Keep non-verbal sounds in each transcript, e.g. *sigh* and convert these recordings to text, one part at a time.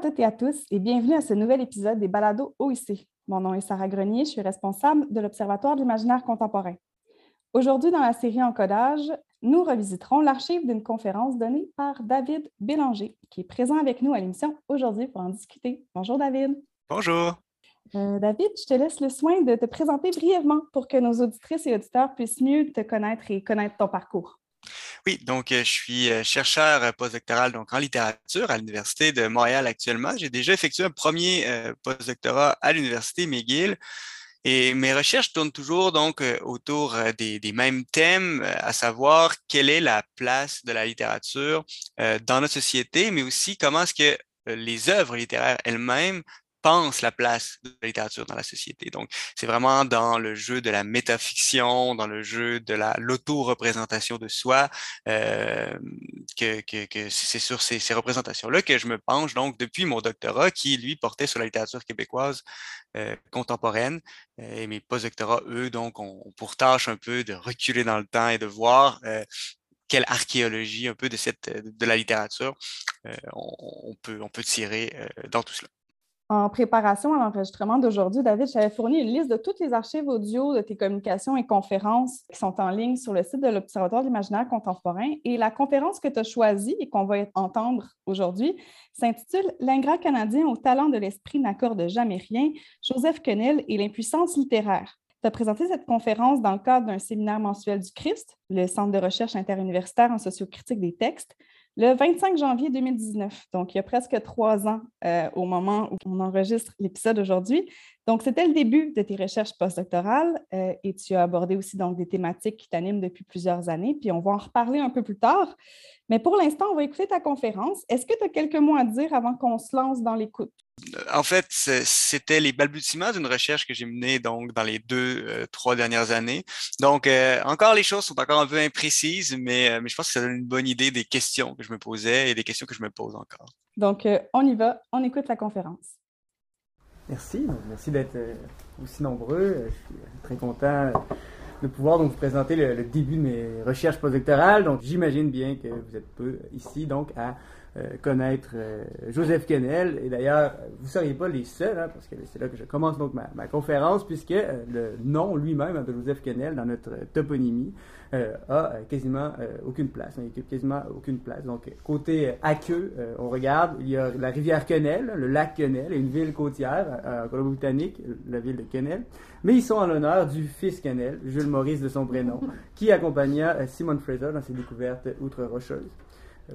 Toutes et à tous et bienvenue à ce nouvel épisode des Balados OIC. Mon nom est Sarah Grenier, je suis responsable de l'Observatoire de l'imaginaire contemporain. Aujourd'hui, dans la série Encodage, nous revisiterons l'archive d'une conférence donnée par David Bélanger, qui est présent avec nous à l'émission aujourd'hui pour en discuter. Bonjour David. Bonjour. Euh, David, je te laisse le soin de te présenter brièvement pour que nos auditrices et auditeurs puissent mieux te connaître et connaître ton parcours. Oui, donc euh, je suis euh, chercheur euh, postdoctoral donc en littérature à l'Université de Montréal actuellement. J'ai déjà effectué un premier postdoctorat à l'Université McGill. Et mes recherches tournent toujours donc autour des, des, mêmes thèmes, à savoir quelle est la place de la littérature dans notre société, mais aussi comment est-ce que les œuvres littéraires elles-mêmes pense la place de la littérature dans la société. Donc, c'est vraiment dans le jeu de la métafiction, dans le jeu de la l'auto-représentation de soi, euh, que, c'est sur ces, représentations-là que je me penche donc depuis mon doctorat qui, lui, portait sur la littérature québécoise euh, contemporaine. Euh, et mes postdoctorats, eux, donc, ont, pour tâche un peu de reculer dans le temps et de voir quelle archéologie un peu de cette de la littérature on, peut on peut tirer dans tout cela. En préparation à l'enregistrement d'aujourd'hui, David, j'avais fourni une liste de toutes les archives audio de tes communications et conférences qui sont en ligne sur le site de l'Observatoire de l'imaginaire contemporain. Et la conférence que tu as choisie et qu'on va entendre aujourd'hui s'intitule L'ingrat canadien au talent de l'esprit n'accorde jamais rien, Joseph Quenel et l'impuissance littéraire. Tu as présenté cette conférence dans le cadre d'un séminaire mensuel du Christ, le Centre de recherche interuniversitaire en sociocritique des textes, le 25 janvier 2019, donc il y a presque trois ans euh, au moment où on enregistre l'épisode aujourd'hui. Donc, c'était le début de tes recherches postdoctorales euh, et tu as abordé aussi donc, des thématiques qui t'animent depuis plusieurs années, puis on va en reparler un peu plus tard. Mais pour l'instant, on va écouter ta conférence. Est-ce que tu as quelques mots à dire avant qu'on se lance dans l'écoute? En fait, c'était les balbutiements d'une recherche que j'ai menée donc dans les deux, euh, trois dernières années. Donc, euh, encore les choses sont encore un peu imprécises, mais, euh, mais je pense que ça donne une bonne idée des questions que je me posais et des questions que je me pose encore. Donc, euh, on y va, on écoute la conférence. Merci, merci d'être aussi nombreux. Je suis très content de pouvoir donc vous présenter le, le début de mes recherches postdoctorales. Donc, j'imagine bien que vous êtes peu ici donc à connaître euh, Joseph Kennel. Et d'ailleurs, vous ne seriez pas les seuls, hein, parce que c'est là que je commence donc ma, ma conférence, puisque euh, le nom lui-même de Joseph Kennel dans notre toponymie euh, a quasiment aucune place. Il occupe quasiment aucune place. Donc, côté aqueux, on regarde, il y a la rivière Quenel, le lac Quenel et une ville côtière en Colombie-Britannique, la ville de Quenel. Mais ils sont en l'honneur du fils Quenel, Jules Maurice de son prénom, *laughs* qui accompagna Simon Fraser dans ses découvertes outre-rocheuses.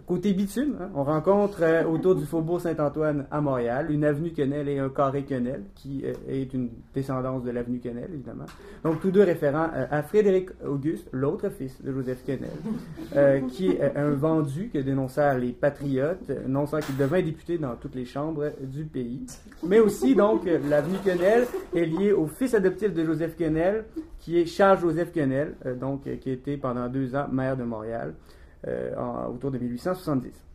Côté bitume, hein, on rencontre euh, autour du faubourg Saint-Antoine à Montréal une avenue Quenel et un carré Quenel, qui euh, est une descendance de l'avenue Quenel, évidemment. Donc, tous deux référents euh, à Frédéric Auguste, l'autre fils de Joseph Quenel, qui est un vendu que dénonçèrent les patriotes, non sans qu'il devint député dans toutes les chambres du pays. Mais aussi, donc, l'avenue Quenel est liée au fils adoptif de Joseph Quenel, qui est Charles-Joseph Quenel, donc, qui été pendant deux ans maire de Montréal en, autour de 1870.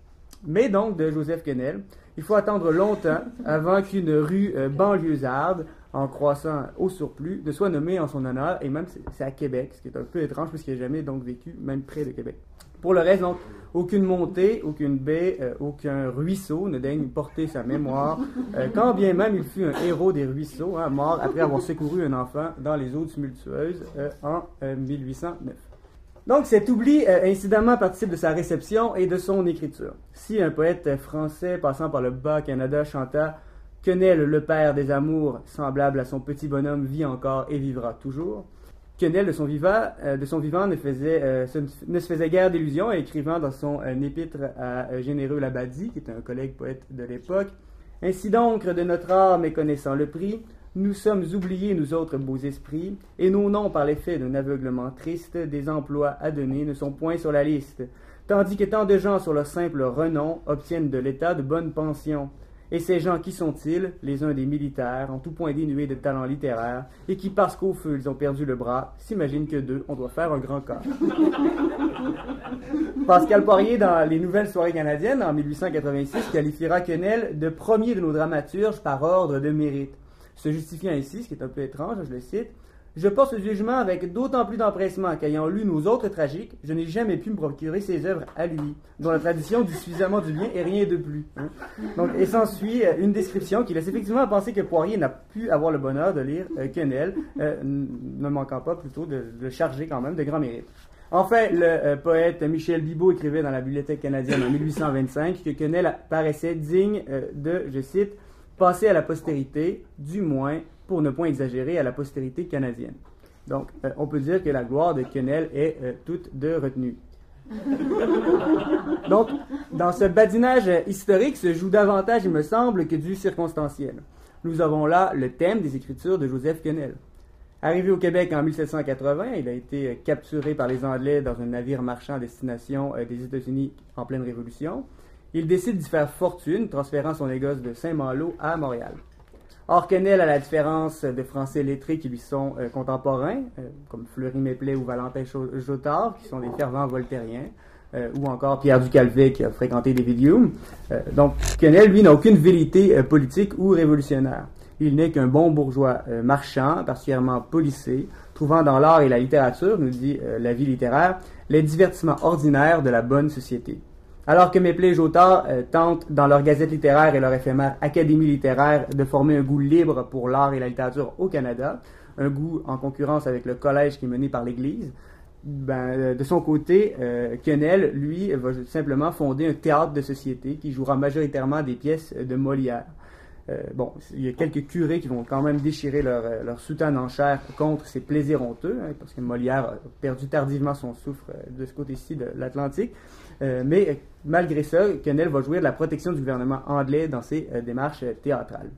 Mais donc, de Joseph Quenel, il faut attendre longtemps avant qu'une rue euh, banlieusarde, en croissant au surplus, ne soit nommée en son honneur, et même c'est à Québec, ce qui est un peu étrange puisqu'il n'a jamais donc vécu même près de Québec. Pour le reste, donc, aucune montée, aucune baie, euh, aucun ruisseau ne daigne porter sa mémoire, euh, quand bien même il fut un héros des ruisseaux, hein, mort après avoir secouru un enfant dans les eaux tumultueuses euh, en 1809. Donc cet oubli, euh, incidemment, participe de sa réception et de son écriture. Si un poète français passant par le Bas-Canada chanta Quenel, le père des amours, semblable à son petit bonhomme, vit encore et vivra toujours. Quenel, de son vivant, euh, de son vivant ne, faisait, euh, se, ne se faisait guère d'illusions, écrivant dans son épître à Généreux Labadie, qui est un collègue poète de l'époque, Ainsi donc, de notre art méconnaissant le prix, nous sommes oubliés, nous autres beaux esprits, et nos noms, par l'effet d'un aveuglement triste, des emplois à donner ne sont point sur la liste, tandis que tant de gens, sur leur simple renom, obtiennent de l'État de bonnes pensions. Et ces gens, qui sont-ils? Les uns des militaires, en tout point dénués de talent littéraire, et qui, parce qu'au feu ils ont perdu le bras, s'imaginent que d'eux, on doit faire un grand corps. *laughs* Pascal Poirier, dans les Nouvelles Soirées canadiennes, en 1886, qualifiera Quenel de premier de nos dramaturges par ordre de mérite, se justifiant ainsi, ce qui est un peu étrange, je le cite, je porte ce jugement avec d'autant plus d'empressement qu'ayant lu nos autres tragiques, je n'ai jamais pu me procurer ses œuvres à lui, dont la tradition dit suffisamment du bien et rien de plus. Hein. Donc, et s'ensuit euh, une description qui laisse effectivement penser que Poirier n'a pu avoir le bonheur de lire euh, euh, ne manquant pas plutôt de le charger quand même de grand mérite. Enfin, le poète Michel Bibot écrivait dans la Bibliothèque canadienne en 1825 que Quenelle paraissait digne de, je cite, passer à la postérité, du moins pour ne point exagérer, à la postérité canadienne. Donc, euh, on peut dire que la gloire de Quenelle est euh, toute de retenue. *laughs* Donc, dans ce badinage historique se joue davantage, il me semble, que du circonstanciel. Nous avons là le thème des écritures de Joseph Quenelle. Arrivé au Québec en 1780, il a été capturé par les Anglais dans un navire marchand à destination euh, des États-Unis en pleine Révolution. Il décide d'y faire fortune, transférant son négoce de Saint-Malo à Montréal. Or, Quenel, à la différence de Français lettrés qui lui sont euh, contemporains, euh, comme Fleury Méplet ou Valentin Jotard, qui sont des fervents voltairiens, euh, ou encore Pierre Ducalvet qui a fréquenté des vidéos. donc, Quenel, lui, n'a aucune vérité politique ou révolutionnaire. Il n'est qu'un bon bourgeois marchand, particulièrement policé, trouvant dans l'art et la littérature, nous dit la vie littéraire, les divertissements ordinaires de la bonne société. Alors que Méplé et Jotard euh, tentent, dans leur gazette littéraire et leur éphémère Académie littéraire, de former un goût libre pour l'art et la littérature au Canada, un goût en concurrence avec le collège qui est mené par l'Église, ben, euh, de son côté, euh, Quenel, lui, va simplement fonder un théâtre de société qui jouera majoritairement des pièces de Molière. bon, il y a quelques curés qui vont quand même déchirer leur, leur soutane en chair contre ces plaisirs honteux, hein, parce que Molière a perdu tardivement son souffle de ce côté-ci de l'Atlantique. Euh, mais malgré ça, Quenel va jouir de la protection du gouvernement anglais dans ses euh, démarches euh, théâtrales.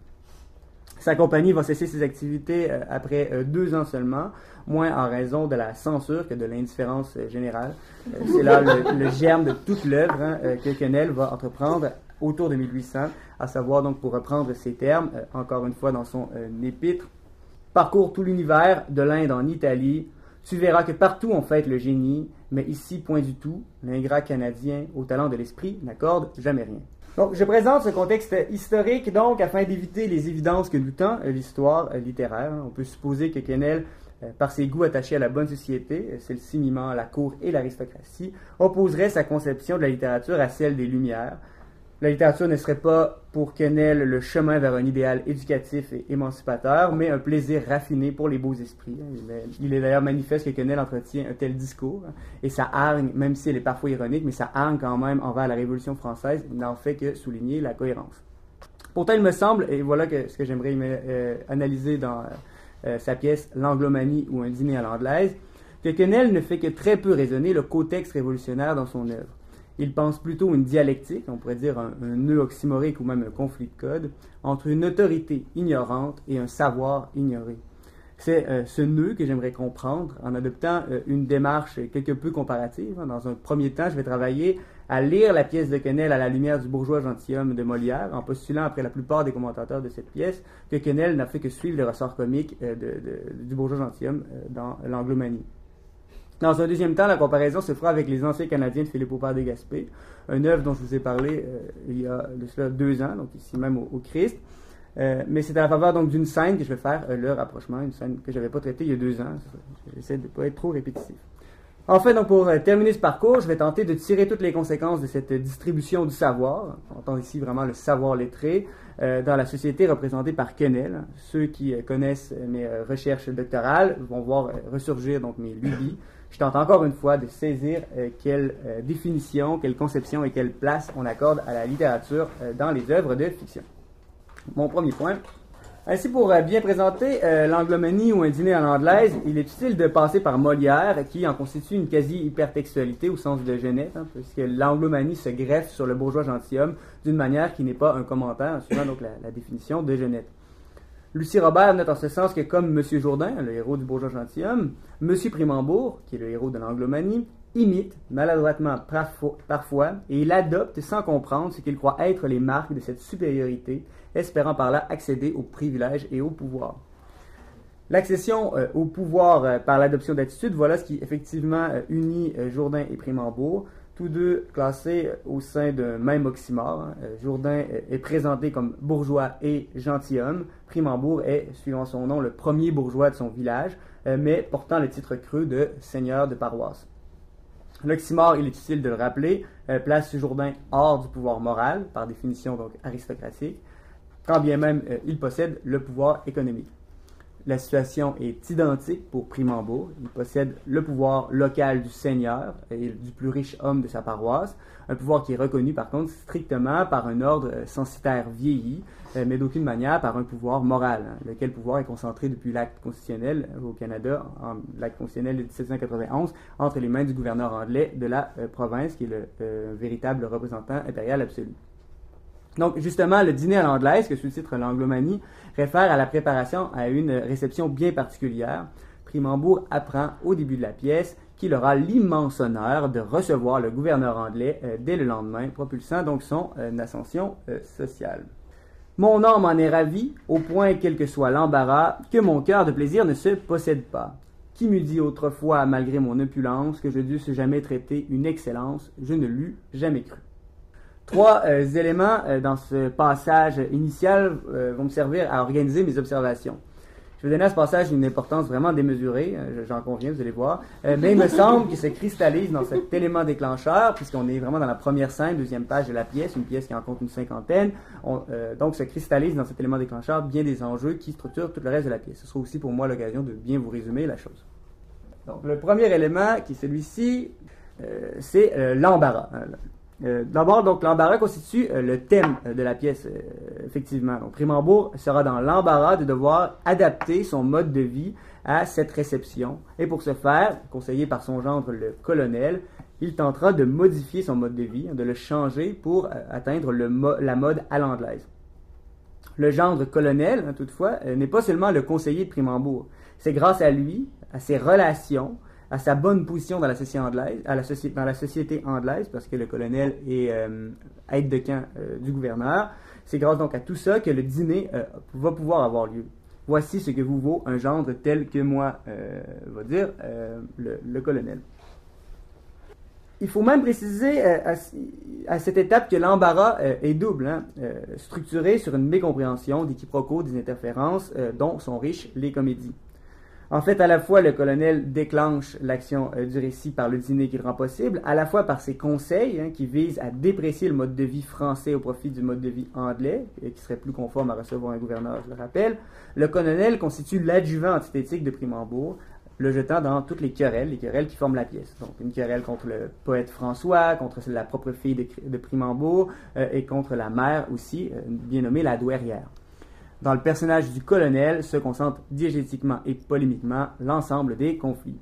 Sa compagnie va cesser ses activités après deux ans seulement, moins en raison de la censure que de l'indifférence générale. C'est là le, germe de toute l'œuvre hein, que Quenel va entreprendre autour de 1800, à savoir donc pour reprendre ses termes, encore une fois dans son épître, parcours tout l'univers, de l'Inde en Italie, tu verras que partout on fête le génie, mais ici, point du tout. L'ingrat canadien, au talent de l'esprit, n'accorde jamais rien. Donc, je présente ce contexte historique, donc, afin d'éviter les évidences que nous tend l'histoire littéraire. On peut supposer que Kennel, euh, par ses goûts attachés à la bonne société, celle-ci mimant la cour et l'aristocratie, opposerait sa conception de la littérature à celle des Lumières, la littérature ne serait pas pour Quenel le chemin vers un idéal éducatif et émancipateur, mais un plaisir raffiné pour les beaux esprits. Il est, d'ailleurs manifeste que Quenel entretient un tel discours, et sa hargne, même si elle est parfois ironique, mais sa hargne quand même envers la Révolution française n'en fait que souligner la cohérence. Pourtant, il me semble, et voilà ce que j'aimerais euh, analyser dans euh, sa pièce L'Anglomanie ou un dîner à l'anglaise, que Quenel ne fait que très peu raisonner le contexte révolutionnaire dans son œuvre. Il pense plutôt une dialectique, on pourrait dire un, nœud oxymorique ou même un conflit de code, entre une autorité ignorante et un savoir ignoré. C'est euh, ce nœud que j'aimerais comprendre en adoptant euh, une démarche quelque peu comparative. Dans un premier temps, je vais travailler à lire la pièce de Quenelle à la lumière du bourgeois gentilhomme de Molière, en postulant après la plupart des commentateurs de cette pièce que Quenelle n'a fait que suivre le ressort comique euh, du bourgeois gentilhomme dans l'anglomanie. Dans un deuxième temps, la comparaison se fera avec les anciens Canadiens de Philippe Aupert de Gaspé, un œuvre dont je vous ai parlé euh, il y a de cela deux ans, donc ici même au, Christ. Euh, mais c'est à la faveur donc d'une scène que je vais faire euh, le rapprochement, une scène que je n'avais pas traitée il y a deux ans. J'essaie de ne pas être trop répétitif. Enfin, donc pour terminer ce parcours, je vais tenter de tirer toutes les conséquences de cette distribution du savoir. On entend ici vraiment le savoir lettré dans la société représentée par Quenel. Ceux qui connaissent mes recherches doctorales vont voir ressurgir donc mes lubies je tente encore une fois de saisir euh, quelle euh, définition, quelle conception et quelle place on accorde à la littérature euh, dans les œuvres de fiction. Mon premier point. Ainsi, pour bien présenter l'anglomanie ou un dîner en anglaise, il est utile de passer par Molière, qui en constitue une quasi-hypertextualité au sens de Genève, hein, puisque l'anglomanie se greffe sur le bourgeois gentilhomme d'une manière qui n'est pas un commentaire, suivant donc la, la définition de Genève. Lucie Robert note en ce sens que comme M. Jourdain, le héros du bourgeois gentilhomme, M. Primambourg, qui est le héros de l'anglomanie, imite, maladroitement parfois, et il adopte sans comprendre ce qu'il croit être les marques de cette supériorité, espérant par là accéder aux privilèges et au pouvoir. L'accession euh, au pouvoir euh, par l'adoption d'attitudes, voilà ce qui effectivement euh, unit Jourdain et Primambourg, tous deux classés au sein d'un même oxymore. Hein. Jourdain est présenté comme bourgeois et gentilhomme. Primambourg est, suivant son nom, le premier bourgeois de son village, mais portant le titre creux de seigneur de paroisse. L'oxymore, il est utile de le rappeler, place Jourdain hors du pouvoir moral, par définition donc aristocratique, quand bien même il possède le pouvoir économique. La situation est identique pour Primambourg. Il possède le pouvoir local du seigneur et du plus riche homme de sa paroisse, un pouvoir qui est reconnu par contre strictement par un ordre censitaire vieilli, euh, mais d'aucune manière par un pouvoir moral, hein, lequel pouvoir est concentré depuis l'acte constitutionnel au Canada, l'acte constitutionnel de 1791, entre les mains du gouverneur anglais de la euh, province, qui est le euh, véritable représentant impérial absolu. Donc, justement, le dîner à l'anglaise, que sous le titre L'Anglomanie, réfère à la préparation à une réception bien particulière. Primambourg apprend au début de la pièce qu'il aura l'immense honneur de recevoir le gouverneur anglais euh, dès le lendemain, propulsant donc son euh, ascension euh, sociale. Mon âme en est ravi, au point, quel que soit l'embarras, que mon cœur de plaisir ne se possède pas. Qui m'eût dit autrefois, malgré mon opulence, que je dusse jamais traiter une excellence, je ne l'eus jamais cru. Trois euh, éléments euh, dans ce passage initial euh, vont me servir à organiser mes observations. Je vais donner à ce passage une importance vraiment démesurée, j'en conviens, vous allez voir, mais il me semble qu'il se cristallise dans cet *laughs* élément déclencheur, puisqu'on est vraiment dans la première scène, deuxième page de la pièce, une pièce qui en compte une cinquantaine, donc se cristallise dans cet élément déclencheur bien des enjeux qui structurent tout le reste de la pièce. Ce sera aussi pour moi l'occasion de bien vous résumer la chose. Donc le premier élément, qui est celui-ci, c'est l'embarras. Euh, d'abord, donc, l'embarras constitue euh, le thème euh, de la pièce, effectivement. Donc, Primambourg sera dans l'embarras de devoir adapter son mode de vie à cette réception. Et pour ce faire, conseillé par son gendre, le colonel, il tentera de modifier son mode de vie, de le changer pour atteindre la mode à l'anglaise. Le gendre colonel, hein, toutefois, n'est pas seulement le conseiller de Primambourg. C'est grâce à lui, à ses relations, à sa bonne position dans la société anglaise, dans la société anglaise, parce que le colonel est euh, aide de camp euh, du gouverneur. C'est grâce donc à tout ça que le dîner euh, va pouvoir avoir lieu. Voici ce que vous vaut un gendre tel que moi, va dire le, colonel. Il faut même préciser à, cette étape que l'embarras est double, hein, structuré sur une mécompréhension des quiproquos, des interférences dont sont riches les comédies. En fait, à la fois, le colonel déclenche l'action euh, du récit par le dîner qu'il rend possible, à la fois par ses conseils hein, qui visent à déprécier le mode de vie français au profit du mode de vie anglais, et qui serait plus conforme à recevoir un gouverneur, je le rappelle. Le colonel constitue l'adjuvant antithétique de Primambourg, le jetant dans toutes les querelles, les querelles qui forment la pièce. Donc une querelle contre le poète François, contre la propre fille de, Primambourg, euh, et contre la mère aussi, euh, bien nommée la douairière. Dans le personnage du colonel se concentre diégétiquement et polémiquement l'ensemble des conflits.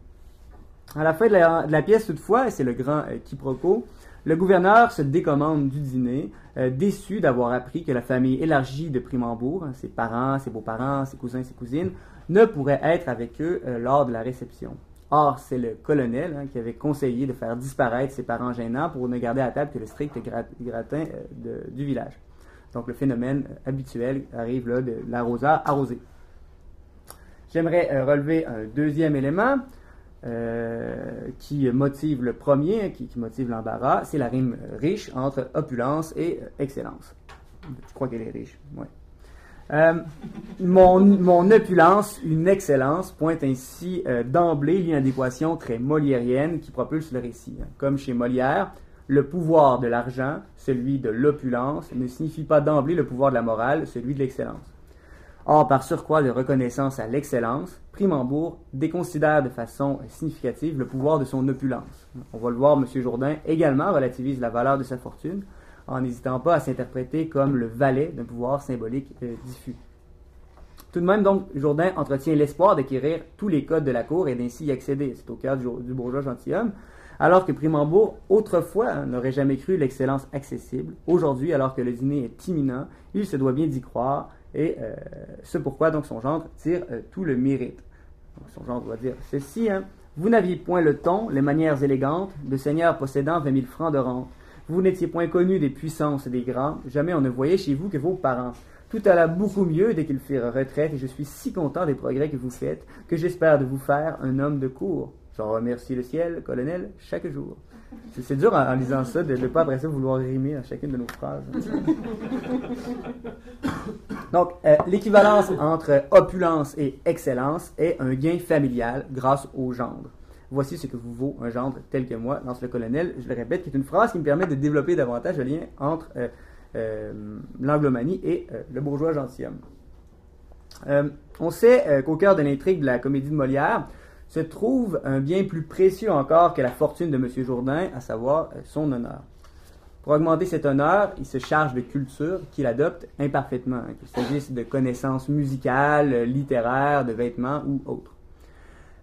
À la fin de la, pièce, toutefois, et c'est le grand euh, quiproquo, le gouverneur se décommande du dîner, euh, déçu d'avoir appris que la famille élargie de Primambourg, ses parents, ses beaux-parents, ses cousins, ses cousines, ne pourrait être avec eux euh, lors de la réception. Or, c'est le colonel hein, qui avait conseillé de faire disparaître ses parents gênants pour ne garder à table que le strict gratin du village. Donc le phénomène habituel arrive là de l'arroseur arrosé. J'aimerais euh, relever un deuxième élément euh, qui motive le premier, qui, motive l'embarras, c'est la rime riche entre opulence et excellence. Je crois qu'elle est riche? Euh, mon, opulence, une excellence, pointe ainsi d'emblée l'inadéquation très moliérienne qui propulse le récit. Comme chez Molière, le pouvoir de l'argent, celui de l'opulence, ne signifie pas d'emblée le pouvoir de la morale, celui de l'excellence. Or, par surcroît de reconnaissance à l'excellence, Primambourg déconsidère de façon significative le pouvoir de son opulence. On va le voir, M. Jourdain également relativise la valeur de sa fortune, en n'hésitant pas à s'interpréter comme le valet d'un pouvoir symbolique euh, diffus. Tout de même, donc, Jourdain entretient l'espoir d'acquérir tous les codes de la cour et d'ainsi y accéder. C'est au cœur du, du bourgeois gentilhomme alors que Primambourg, autrefois, n'aurait jamais cru l'excellence accessible. Aujourd'hui, alors que le dîner est imminent, il se doit bien d'y croire, et euh, c'est pourquoi donc son gendre tire euh, tout le mérite. son gendre doit dire ceci, hein, Vous n'aviez point le ton, les manières élégantes, de seigneur possédant vingt mille francs de rente. Vous n'étiez point connu des puissances des grands, jamais on ne voyait chez vous que vos parents. Tout alla beaucoup mieux dès qu'ils firent retraite, et je suis si content des progrès que vous faites, que j'espère de vous faire un homme de cour. J'en remercie le ciel, colonel, chaque jour. C'est dur en, lisant ça de ne pas après ça vouloir rimer à chacune de nos phrases. *coughs* Donc, euh, l'équivalence entre opulence et excellence est un gain familial grâce au gendre. Voici ce que vous vaut un gendre tel que moi, lance le colonel. Je le répète, qui est une phrase qui me permet de développer davantage le lien entre euh, euh, l'anglomanie et le bourgeois gentilhomme. on sait qu'au cœur de l'intrigue de la comédie de Molière, se trouve un bien plus précieux encore que la fortune de M. Jourdain, à savoir euh, son honneur. Pour augmenter cet honneur, il se charge de culture qu'il adopte imparfaitement, qu'il s'agisse de connaissances musicales, littéraires, de vêtements ou autres.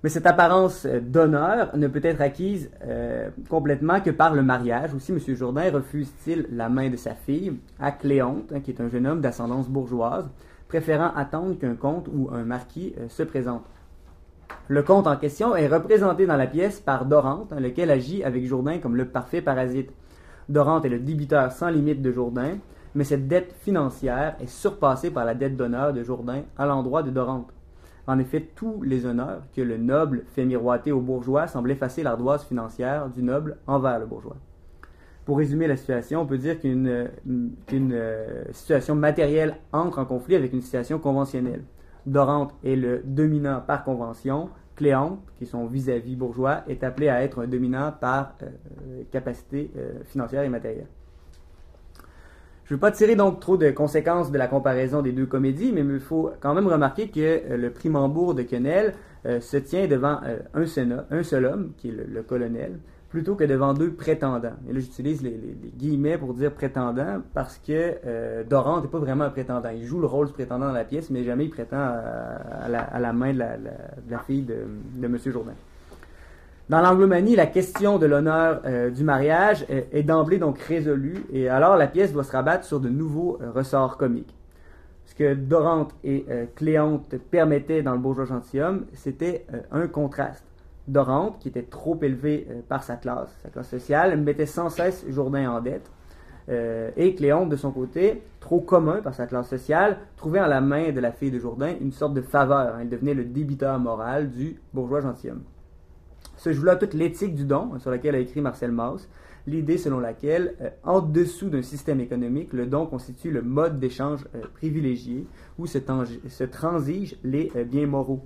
Mais cette apparence euh, d'honneur ne peut être acquise euh, complètement que par le mariage. Aussi, M. Jourdain refuse-t-il la main de sa fille à Cléonte, hein, qui est un jeune homme d'ascendance bourgeoise, préférant attendre qu'un comte ou un marquis se présente. Le comte en question est représenté dans la pièce par Dorante, lequel agit avec Jourdain comme le parfait parasite. Dorante est le débiteur sans limite de Jourdain, mais cette dette financière est surpassée par la dette d'honneur de Jourdain à l'endroit de Dorante. En effet, tous les honneurs que le noble fait miroiter au bourgeois semblent effacer l'ardoise financière du noble envers le bourgeois. Pour résumer la situation, on peut dire qu'une euh, situation matérielle entre en conflit avec une situation conventionnelle. Dorante est le dominant par convention. Cléante, qui est son vis-à-vis bourgeois, est appelé à être un dominant par euh, capacité euh, financière et matérielle. Je ne veux pas tirer donc trop de conséquences de la comparaison des deux comédies, mais il faut quand même remarquer que euh, le Primambourg de Quenelle se tient devant un, seul, homme, qui est le colonel, plutôt que devant deux prétendants. Et là, j'utilise les, guillemets pour dire prétendant parce que euh, Dorante n'est pas vraiment un prétendant. Il joue le rôle du prétendant dans la pièce, mais jamais il prétend à, la, main de la, fille de, M. Jourdain. Dans l'anglomanie, la question de l'honneur euh, du mariage est, d'emblée donc résolue, et alors la pièce doit se rabattre sur de nouveaux euh, ressorts comiques. Ce que Dorante et Cléante permettaient dans le bourgeois gentilhomme, c'était un contraste. Dorante, qui était trop élevée euh, par sa classe, sa classe sociale, mettait sans cesse Jourdain en dette. Euh, et Cléonte, de son côté, trop commun par sa classe sociale, trouvait en la main de la fille de Jourdain une sorte de faveur. Elle devenait le débiteur moral du bourgeois gentilhomme. Se joue là toute l'éthique du don, hein, sur laquelle a écrit Marcel Mauss, l'idée selon laquelle, euh, en dessous d'un système économique, le don constitue le mode d'échange privilégié où se, se transigent les biens moraux.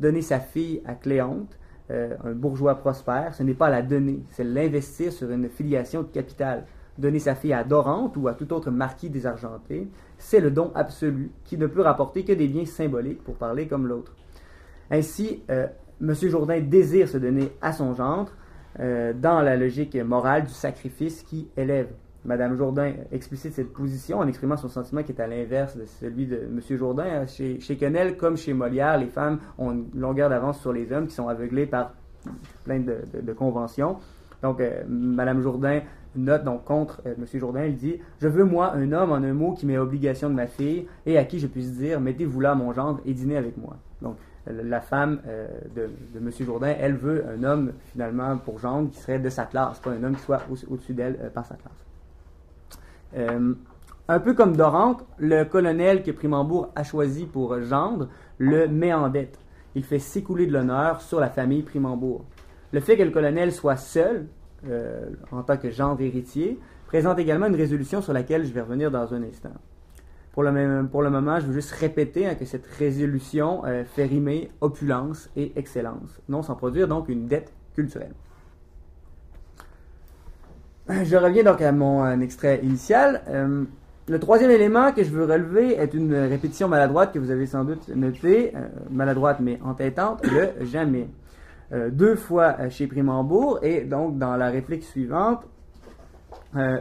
Donner sa fille à Cléonte, euh, un bourgeois prospère, ce n'est pas la donner, c'est l'investir sur une filiation de capital. Donner sa fille à Dorante ou à tout autre marquis désargenté, c'est le don absolu qui ne peut rapporter que des biens symboliques, pour parler comme l'autre. Ainsi, euh, M. Jourdain désire se donner à son gendre euh, dans la logique morale du sacrifice qui élève. Madame Jourdain explicite cette position en exprimant son sentiment qui est à l'inverse de celui de M. Jourdain. Chez, chez Quenelle, comme chez Molière, les femmes ont une longueur d'avance sur les hommes qui sont aveuglés par plein de, conventions. Donc, euh, Madame Jourdain note donc contre euh, M. Jourdain, elle dit Je veux, moi, un homme en un mot qui met obligation de ma fille et à qui je puisse dire Mettez-vous là, mon gendre, et dînez avec moi. Donc, la femme euh, de, de, M. Jourdain, elle veut un homme, finalement, pour gendre, qui serait de sa classe, pas un homme qui soit au-dessus d'elle par sa classe. Euh, un peu comme Dorante, le colonel que Primambourg a choisi pour gendre le met en dette. Il fait s'écouler de l'honneur sur la famille Primambourg. Le fait que le colonel soit seul, euh, en tant que gendre héritier, présente également une résolution sur laquelle je vais revenir dans un instant. Pour le, même, moment, je veux juste répéter hein, que cette résolution euh, fait rimer opulence et excellence, non sans produire donc une dette culturelle. *laughs* Je reviens donc à mon euh, extrait initial. Euh, le troisième élément que je veux relever est une répétition maladroite que vous avez sans doute notée, euh, maladroite mais entêtante, le *coughs* jamais. deux fois chez Primambourg et donc dans la réplique suivante,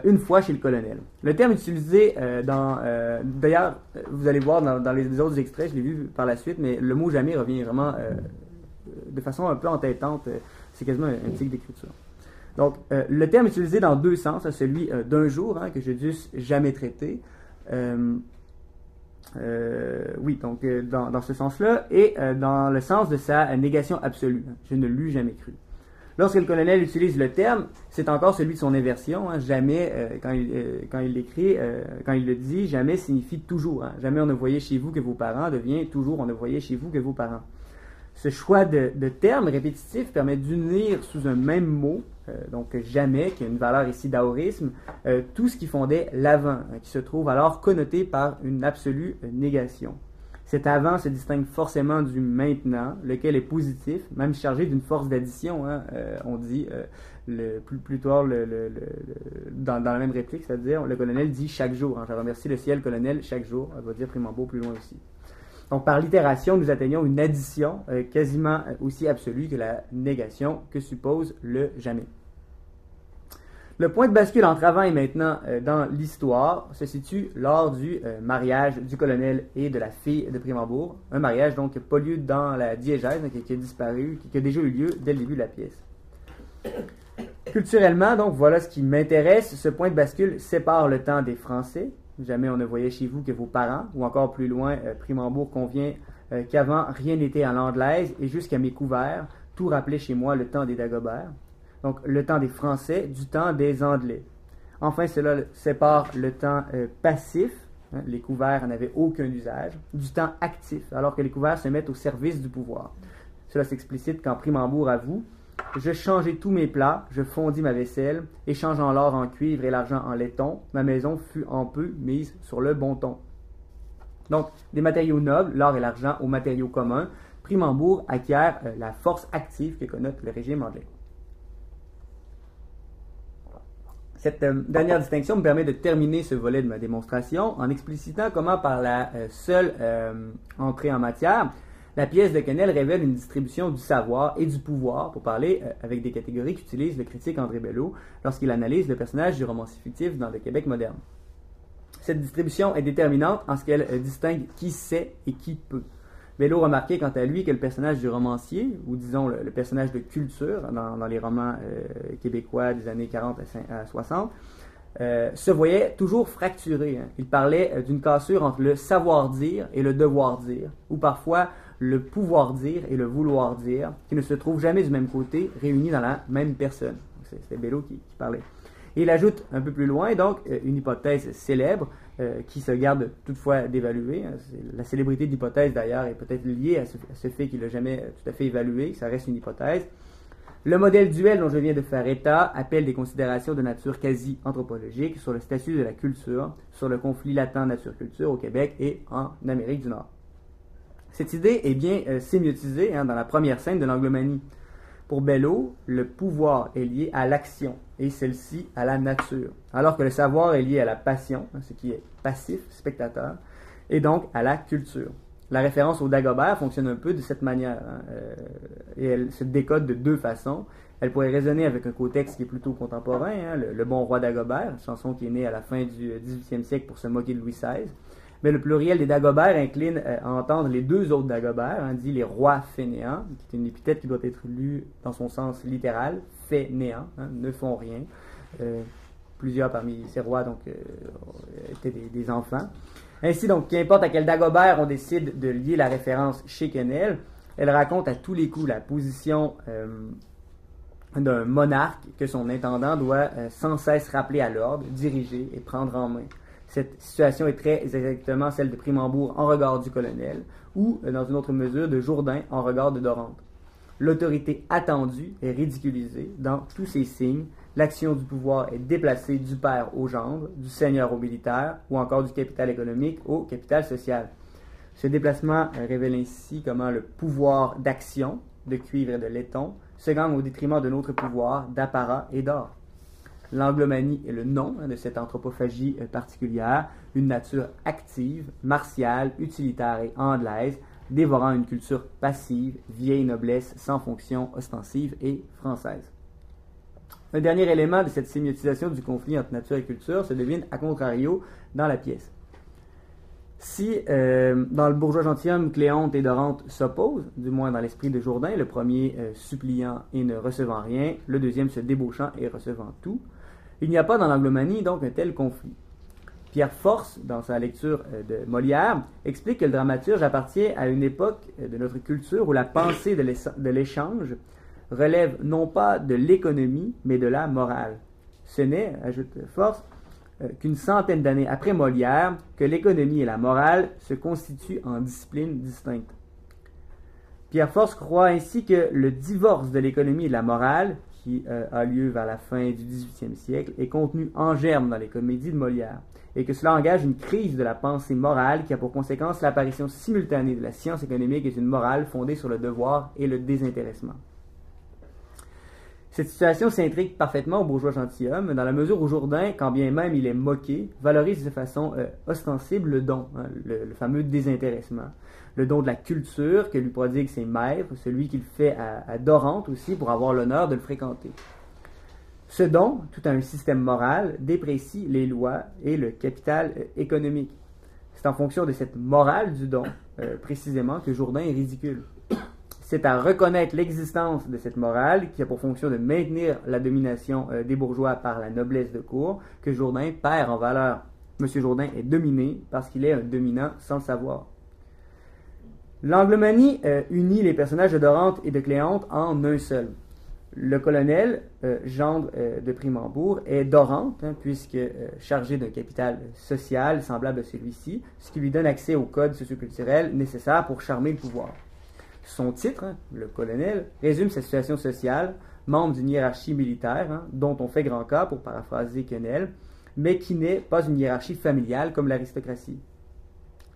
une fois chez le colonel. Le terme utilisé dans... D'ailleurs, vous allez voir dans, les autres extraits, je l'ai vu par la suite, mais le mot jamais revient vraiment de façon un peu entêtante. C'est quasiment un, un tic d'écriture. Donc, euh, le terme utilisé dans deux sens, celui euh, d'un jour, hein, que je dû jamais traiter. Euh, oui, donc dans, ce sens-là, et dans le sens de sa négation absolue. Je ne l'eus jamais cru. Lorsque le colonel utilise le terme, c'est encore celui de son inversion. Hein. Jamais, quand, il, l'écrit, quand il le dit, jamais signifie toujours. Hein. Jamais on ne voyait chez vous que vos parents devient toujours on ne voyait chez vous que vos parents. Ce choix de termes répétitifs permet d'unir sous un même mot, donc jamais, qui a une valeur ici d'aorisme, tout ce qui fondait l'avant, hein, qui se trouve alors connoté par une absolue négation. Cet avant se distingue forcément du maintenant, lequel est positif, même chargé d'une force d'addition. Hein. Euh, on dit euh, le, plus, tard dans, la même réplique, c'est-à-dire le colonel dit chaque jour. Hein. Je remercie le ciel, colonel, chaque jour. Elle va dire Primambo plus loin aussi. Donc par l'itération, nous atteignons une addition euh, quasiment aussi absolue que la négation que suppose le jamais. Le point de bascule entre avant et maintenant euh, dans l'histoire se situe lors du euh, mariage du colonel et de la fille de Primambourg. Un mariage donc qui n'a pas lieu dans la diégèse, qui, a disparu, qui, a déjà eu lieu dès le début de la pièce. Culturellement, donc voilà ce qui m'intéresse. Ce point de bascule sépare le temps des Français. Jamais on ne voyait chez vous que vos parents, ou encore plus loin, euh, Primambourg convient qu'avant rien n'était à l'anglaise et jusqu'à mes couverts, tout rappelait chez moi le temps des Dagobert donc le temps des Français du temps des Anglais. Enfin, cela sépare le temps euh, passif, hein, les couverts n'avaient aucun usage, du temps actif, alors que les couverts se mettent au service du pouvoir. Cela s'explicite quand Primambourg avoue Je changeai tous mes plats, je fondis ma vaisselle, échangeant l'or en cuivre et l'argent en laiton, ma maison fut en peu mise sur le bon ton. Donc, des matériaux nobles, l'or et l'argent, aux matériaux communs, Primambourg acquiert euh, la force active que connote le régime anglais. Cette euh, dernière distinction me permet de terminer ce volet de ma démonstration en explicitant comment par la euh, seule entrée en matière, la pièce de Quesnel révèle une distribution du savoir et du pouvoir, pour parler avec des catégories qu'utilise le critique André Bello lorsqu'il analyse le personnage du romancier fictif dans le Québec moderne. Cette distribution est déterminante en ce qu'elle distingue qui sait et qui peut. Bello remarquait quant à lui que le personnage du romancier, ou disons le, personnage de culture dans, les romans euh, québécois des années 40 à, 60, euh, se voyait toujours fracturé. Hein. Il parlait euh, d'une cassure entre le savoir-dire et le devoir-dire, ou parfois le pouvoir-dire et le vouloir-dire, qui ne se trouvent jamais du même côté, réunis dans la même personne. C'était Bello qui, parlait. Et il ajoute un peu plus loin, donc, une hypothèse célèbre euh, qui se garde toutefois d'évaluer. Hein. La célébrité de l'hypothèse, d'ailleurs, est peut-être liée à ce, fait qu'il n'a jamais tout à fait évalué, ça reste une hypothèse. Le modèle duel dont je viens de faire état appelle des considérations de nature quasi anthropologique sur le statut de la culture, sur le conflit latent nature-culture au Québec et en Amérique du Nord. Cette idée est bien euh, sémiotisée hein, dans la première scène de l'anglomanie. Pour Bello, le pouvoir est lié à l'action et celle-ci à la nature, alors que le savoir est lié à la passion, hein, ce qui est passif, spectateur, et donc à la culture. La référence au Dagobert fonctionne un peu de cette manière, hein, euh, et elle se décode de deux façons. Elle pourrait résonner avec un contexte qui est plutôt contemporain, le, bon roi Dagobert, chanson qui est née à la fin du XVIIIe siècle pour se moquer de Louis XVI mais le pluriel des Dagobert incline euh, à entendre les deux autres Dagobert, hein, dit les rois fainéants, qui est une épithète qui doit être lue dans son sens littéral, fainéants, hein, ne font rien. Euh, plusieurs parmi ces rois donc, euh, étaient des, enfants. Ainsi, donc, qu'importe à quel Dagobert on décide de lier la référence chez Quesnel, elle raconte à tous les coups la position d'un monarque que son intendant doit sans cesse rappeler à l'ordre, diriger et prendre en main. Cette situation est très exactement celle de Primambourg en regard du colonel, ou, euh, dans une autre mesure, de Jourdain en regard de Dorante. L'autorité attendue est ridiculisée dans tous ses signes. L'action du pouvoir est déplacée du père au gendre, du seigneur au militaire, ou encore du capital économique au capital social. Ce déplacement euh, révèle ainsi comment le pouvoir d'action, de cuivre et de laiton, se gagne au détriment de notre pouvoir d'apparat et d'or. L'anglomanie est le nom hein, de cette anthropophagie euh, particulière, une nature active, martiale, utilitaire et anglaise, dévorant une culture passive, vieille noblesse sans fonction ostensive et française. Un dernier élément de cette sémiotisation du conflit entre nature et culture se devine à contrario dans la pièce. Si euh, dans le bourgeois gentilhomme, Cléonte et Dorante s'opposent, du moins dans l'esprit de Jourdain, le premier euh, suppliant et ne recevant rien, le deuxième se débauchant et recevant tout, il n'y a pas dans l'anglomanie donc un tel conflit. Pierre Force, dans sa lecture de Molière, explique que le dramaturge appartient à une époque de notre culture où la pensée de l'échange relève non pas de l'économie, mais de la morale. Ce n'est, ajoute Force, qu'une centaine d'années après Molière que l'économie et la morale se constituent en disciplines distinctes. Pierre Force croit ainsi que le divorce de l'économie et de la morale, qui euh, a lieu vers la fin du XVIIIe siècle, est contenu en germe dans les comédies de Molière, et que cela engage une crise de la pensée morale qui a pour conséquence l'apparition simultanée de la science économique et d'une morale fondée sur le devoir et le désintéressement. Cette situation s'intrigue parfaitement au bourgeois gentilhomme, dans la mesure où Jourdain, quand bien même il est moqué, valorise de façon euh, ostensible le don, hein, le, fameux désintéressement. Le don de la culture que lui prodigue ses maîtres, celui qu'il fait à, Dorante aussi pour avoir l'honneur de le fréquenter. Ce don, tout un système moral, déprécie les lois et le capital euh, économique. C'est en fonction de cette morale du don, euh, précisément, que Jourdain est ridicule c'est à reconnaître l'existence de cette morale qui a pour fonction de maintenir la domination euh, des bourgeois par la noblesse de cour que Jourdain perd en valeur. Monsieur Jourdain est dominé parce qu'il est un dominant sans le savoir. L'anglomanie euh, unit les personnages de Dorante et de Cléante en un seul. Le colonel, euh, gendre de Primambourg, est Dorante, hein, puisque chargé d'un capital social semblable à celui-ci, ce qui lui donne accès au code socioculturel nécessaire pour charmer le pouvoir. Son titre, hein, le colonel, résume sa situation sociale, membre d'une hiérarchie militaire, hein, dont on fait grand cas, pour paraphraser Quenel, mais qui n'est pas une hiérarchie familiale comme l'aristocratie.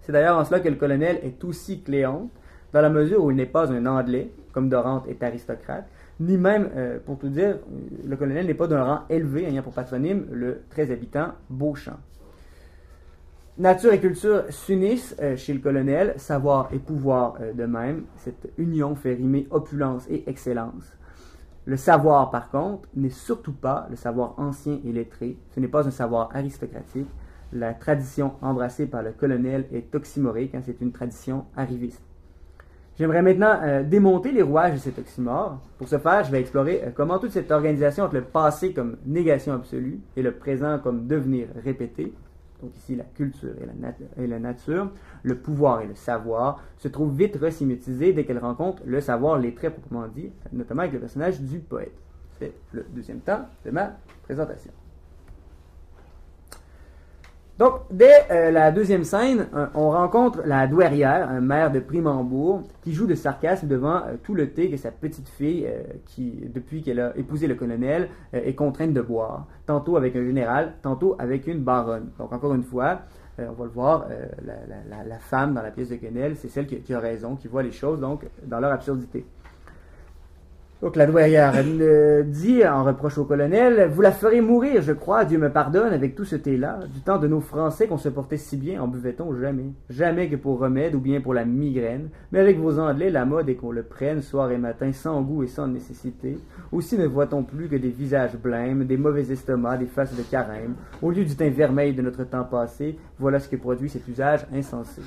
C'est d'ailleurs en cela que le colonel est aussi Cléon, dans la mesure où il n'est pas un Anglais, comme Dorante est aristocrate, ni même, euh, pour tout dire, le colonel n'est pas d'un rang élevé, ayant pour patronyme le très habitant Beauchamp. Nature et culture s'unissent euh, chez le colonel, savoir et pouvoir euh, de même. Cette union fait rimer opulence et excellence. Le savoir, par contre, n'est surtout pas le savoir ancien et lettré. Ce n'est pas un savoir aristocratique. La tradition embrassée par le colonel est oxymorique, hein, c'est une tradition arriviste. J'aimerais maintenant euh, démonter les rouages de cet oxymore. Pour ce faire, je vais explorer comment toute cette organisation entre le passé comme négation absolue et le présent comme devenir répété donc ici la culture et la, nature, le pouvoir et le savoir, se trouvent vite resymétisés dès qu'elle rencontre le savoir, les traits proprement dit, notamment avec le personnage du poète. C'est le deuxième temps de ma présentation. Donc, dès euh, la deuxième scène, euh, on rencontre la douairière, un maire de Primambourg, qui joue de sarcasme devant euh, tout le thé que sa petite fille, qui, depuis qu'elle a épousé le colonel, est contrainte de boire. Tantôt avec un général, tantôt avec une baronne. Donc, encore une fois, on va le voir, la, femme dans la pièce de Quenel, c'est celle qui, qui, a raison, qui voit les choses donc dans leur absurdité. Donc la douairière dit en reproche au colonel Vous la ferez mourir, je crois, Dieu me pardonne, avec tout ce thé-là. Du temps de nos Français qu'on se portait si bien, en buvait-on jamais. Jamais que pour remède ou bien pour la migraine. Mais avec vos Anglais, la mode est qu'on le prenne soir et matin sans goût et sans nécessité. Aussi ne voit-on plus que des visages blêmes, des mauvais estomacs, des faces de carême. Au lieu du teint vermeil de notre temps passé, voilà ce que produit cet usage insensé.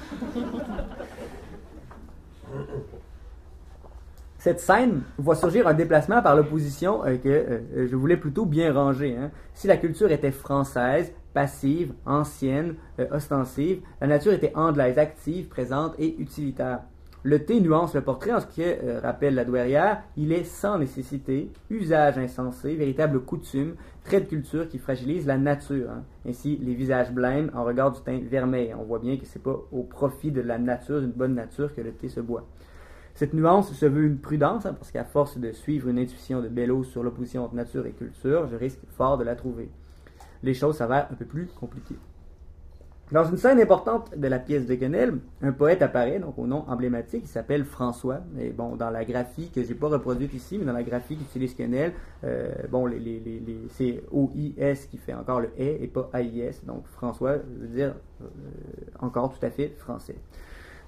Cette scène voit surgir un déplacement par l'opposition euh, que euh, je voulais plutôt bien ranger. Hein. Si la culture était française, passive, ancienne, euh, ostensive, la nature était anglaise, active, présente et utilitaire. Le thé nuance le portrait en ce qui rappelle la douairière, il est sans nécessité, usage insensé, véritable coutume, trait de culture qui fragilise la nature. Hein. Ainsi, les visages blêmes en regard du teint vermeil. On voit bien que c'est pas au profit de la nature, d'une bonne nature, que le thé se boit. Cette nuance se veut une prudence, hein, parce qu'à force de suivre une intuition de Bellows sur l'opposition entre nature et culture, je risque fort de la trouver. Les choses s'avèrent un peu plus compliquées. Dans une scène importante de la pièce de Quenel, un poète apparaît, donc au nom emblématique, il s'appelle François. Et bon, dans la graphie que j'ai pas reproduite ici, mais dans la graphie qu'utilise Quenel, euh, bon, c'est O-I-S qui fait encore le E et pas A-I-S. Donc François veut dire euh, encore tout à fait français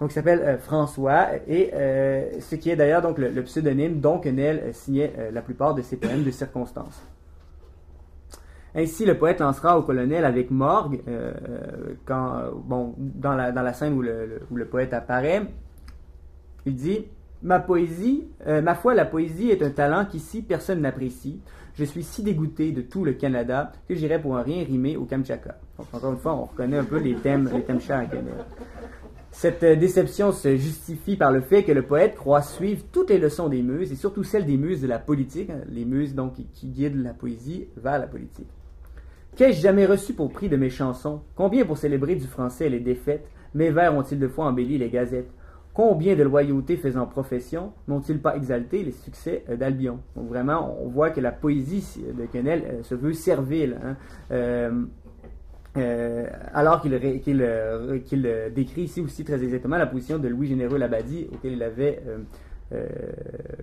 donc il s'appelle euh, François, et euh, ce qui est d'ailleurs donc le, pseudonyme dont Quenel euh, signait la plupart de ses poèmes de circonstances. Ainsi, le poète lancera au colonel avec Morgue, quand, dans la, scène où le, poète apparaît, il dit Ma poésie, ma foi, la poésie est un talent qu'ici personne n'apprécie. Je suis si dégoûté de tout le Canada que j'irais pour un rien rimer au Kamchatka. Donc, encore une fois, on reconnaît un peu les thèmes, les chers à. Cette euh, déception se justifie par le fait que le poète croit suivre toutes les leçons des muses, et surtout celles des muses de la politique, les muses donc qui guident la poésie vers la politique. Qu'ai-je jamais reçu pour prix de mes chansons? Combien pour célébrer du français les défaites? Mes vers ont-ils de fois embelli les gazettes? Combien de loyauté faisant profession n'ont-ils pas exalté les succès euh, d'Albion? Vraiment, on voit que la poésie de Quesnel euh, se veut servile. Hein. Euh, alors qu'il décrit ici aussi très exactement la position de Louis Généreux Labadie, auquel il avait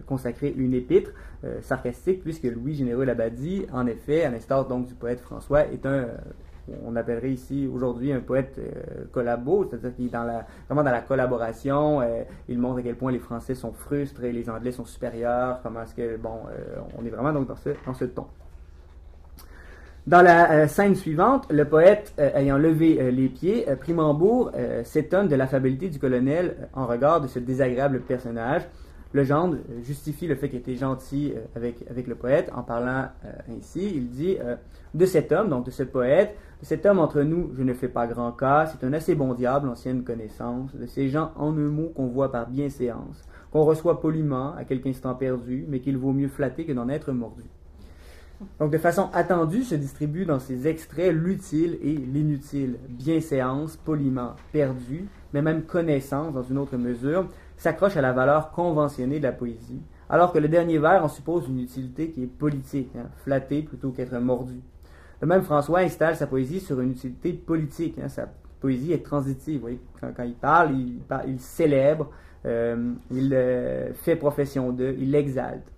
consacré une épître sarcastique, puisque Louis Généreux Labadie, en effet, à l'instar du poète François, est un on appellerait ici aujourd'hui un poète euh, collabo, c'est-à-dire qu'il est la, vraiment dans la collaboration. Euh, il montre à quel point les Français sont frustrés, les Anglais sont supérieurs, comment est-ce que, bon, euh, on est vraiment donc dans ce ton. Dans la scène suivante, le poète, ayant levé les pieds, Primambourg s'étonne de l'affabilité du colonel en regard de ce désagréable personnage. Le gendre justifie le fait qu'il était gentil avec, avec le poète en parlant ainsi. Il dit de cet homme, donc de ce poète, de cet homme entre nous, je ne fais pas grand cas, c'est un assez bon diable, ancienne connaissance, de ces gens en un mot qu'on voit par bienséance, qu'on reçoit poliment à quelque instant perdu, mais qu'il vaut mieux flatter que d'en être mordu. Donc, de façon attendue, se distribue dans ces extraits l'utile et l'inutile, bienséance, poliment, perdu, mais même connaissance dans une autre mesure, s'accroche à la valeur conventionnée de la poésie, alors que le dernier vers en suppose une utilité qui est politique, hein, flattée plutôt qu'être mordue. Le même François installe sa poésie sur une utilité politique. Hein. sa poésie est transitive. quand, il parle, il, célèbre, euh, il euh, fait profession d'eux, il l'exalte.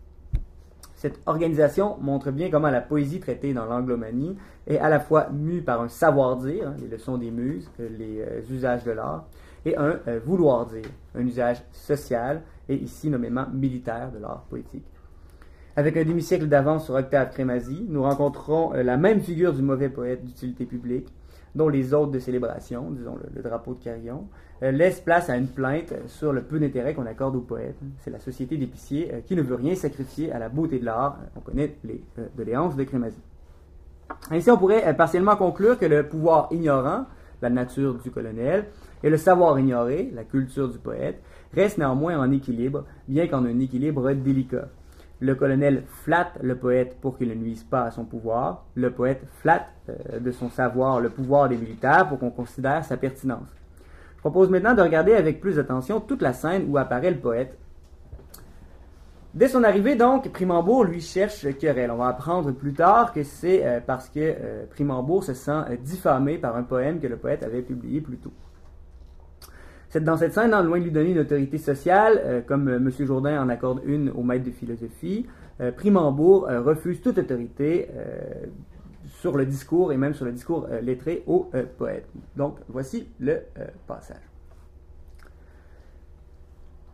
Cette organisation montre bien comment la poésie traitée dans l'anglomanie est à la fois mue par un savoir-dire, hein, les leçons des muses, euh, les usages de l'art, et un vouloir-dire, un usage social et ici nommément militaire de l'art poétique. Avec un demi-siècle d'avance sur Octave Crémazie, nous rencontrons euh, la même figure du mauvais poète d'utilité publique, dont les hôtes de célébration, disons le, drapeau de Carillon, euh, laissent place à une plainte sur le peu d'intérêt qu'on accorde aux poètes. C'est la société d'épiciers euh, qui ne veut rien sacrifier à la beauté de l'art. On connaît les doléances de Crémazie. Ainsi, on pourrait partiellement conclure que le pouvoir ignorant, la nature du colonel, et le savoir ignoré, la culture du poète, restent néanmoins en équilibre, bien qu'en un équilibre délicat. Le colonel flatte le poète pour qu'il ne nuise pas à son pouvoir. Le poète flatte euh, de son savoir le pouvoir des militaires pour qu'on considère sa pertinence. Propose maintenant de regarder avec plus d'attention toute la scène où apparaît le poète. Dès son arrivée, donc, Primambourg lui cherche querelle. On va apprendre plus tard que c'est euh, parce que euh, Primambourg se sent diffamé par un poème que le poète avait publié plus tôt dans cette scène, loin de lui donner une autorité sociale, euh, comme euh, M. Jourdain en accorde une au maître de philosophie, euh, Primambourg refuse toute autorité sur le discours et même sur le discours lettré au poète. Donc, voici le passage.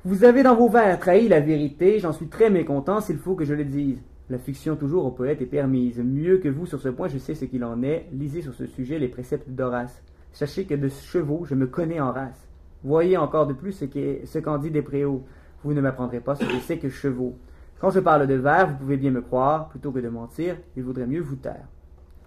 Vous avez dans vos vers trahi la vérité, j'en suis très mécontent s'il faut que je le dise. La fiction toujours au poète est permise. Mieux que vous sur ce point, je sais ce qu'il en est. Lisez sur ce sujet les préceptes d'Horace. Sachez que de chevaux, je me connais en race. Voyez encore de plus ce qu'en dit Despréaux. Vous ne m'apprendrez pas ce que c'est que chevaux. Quand je parle de vers, vous pouvez bien me croire, plutôt que de mentir, il vaudrait mieux vous taire.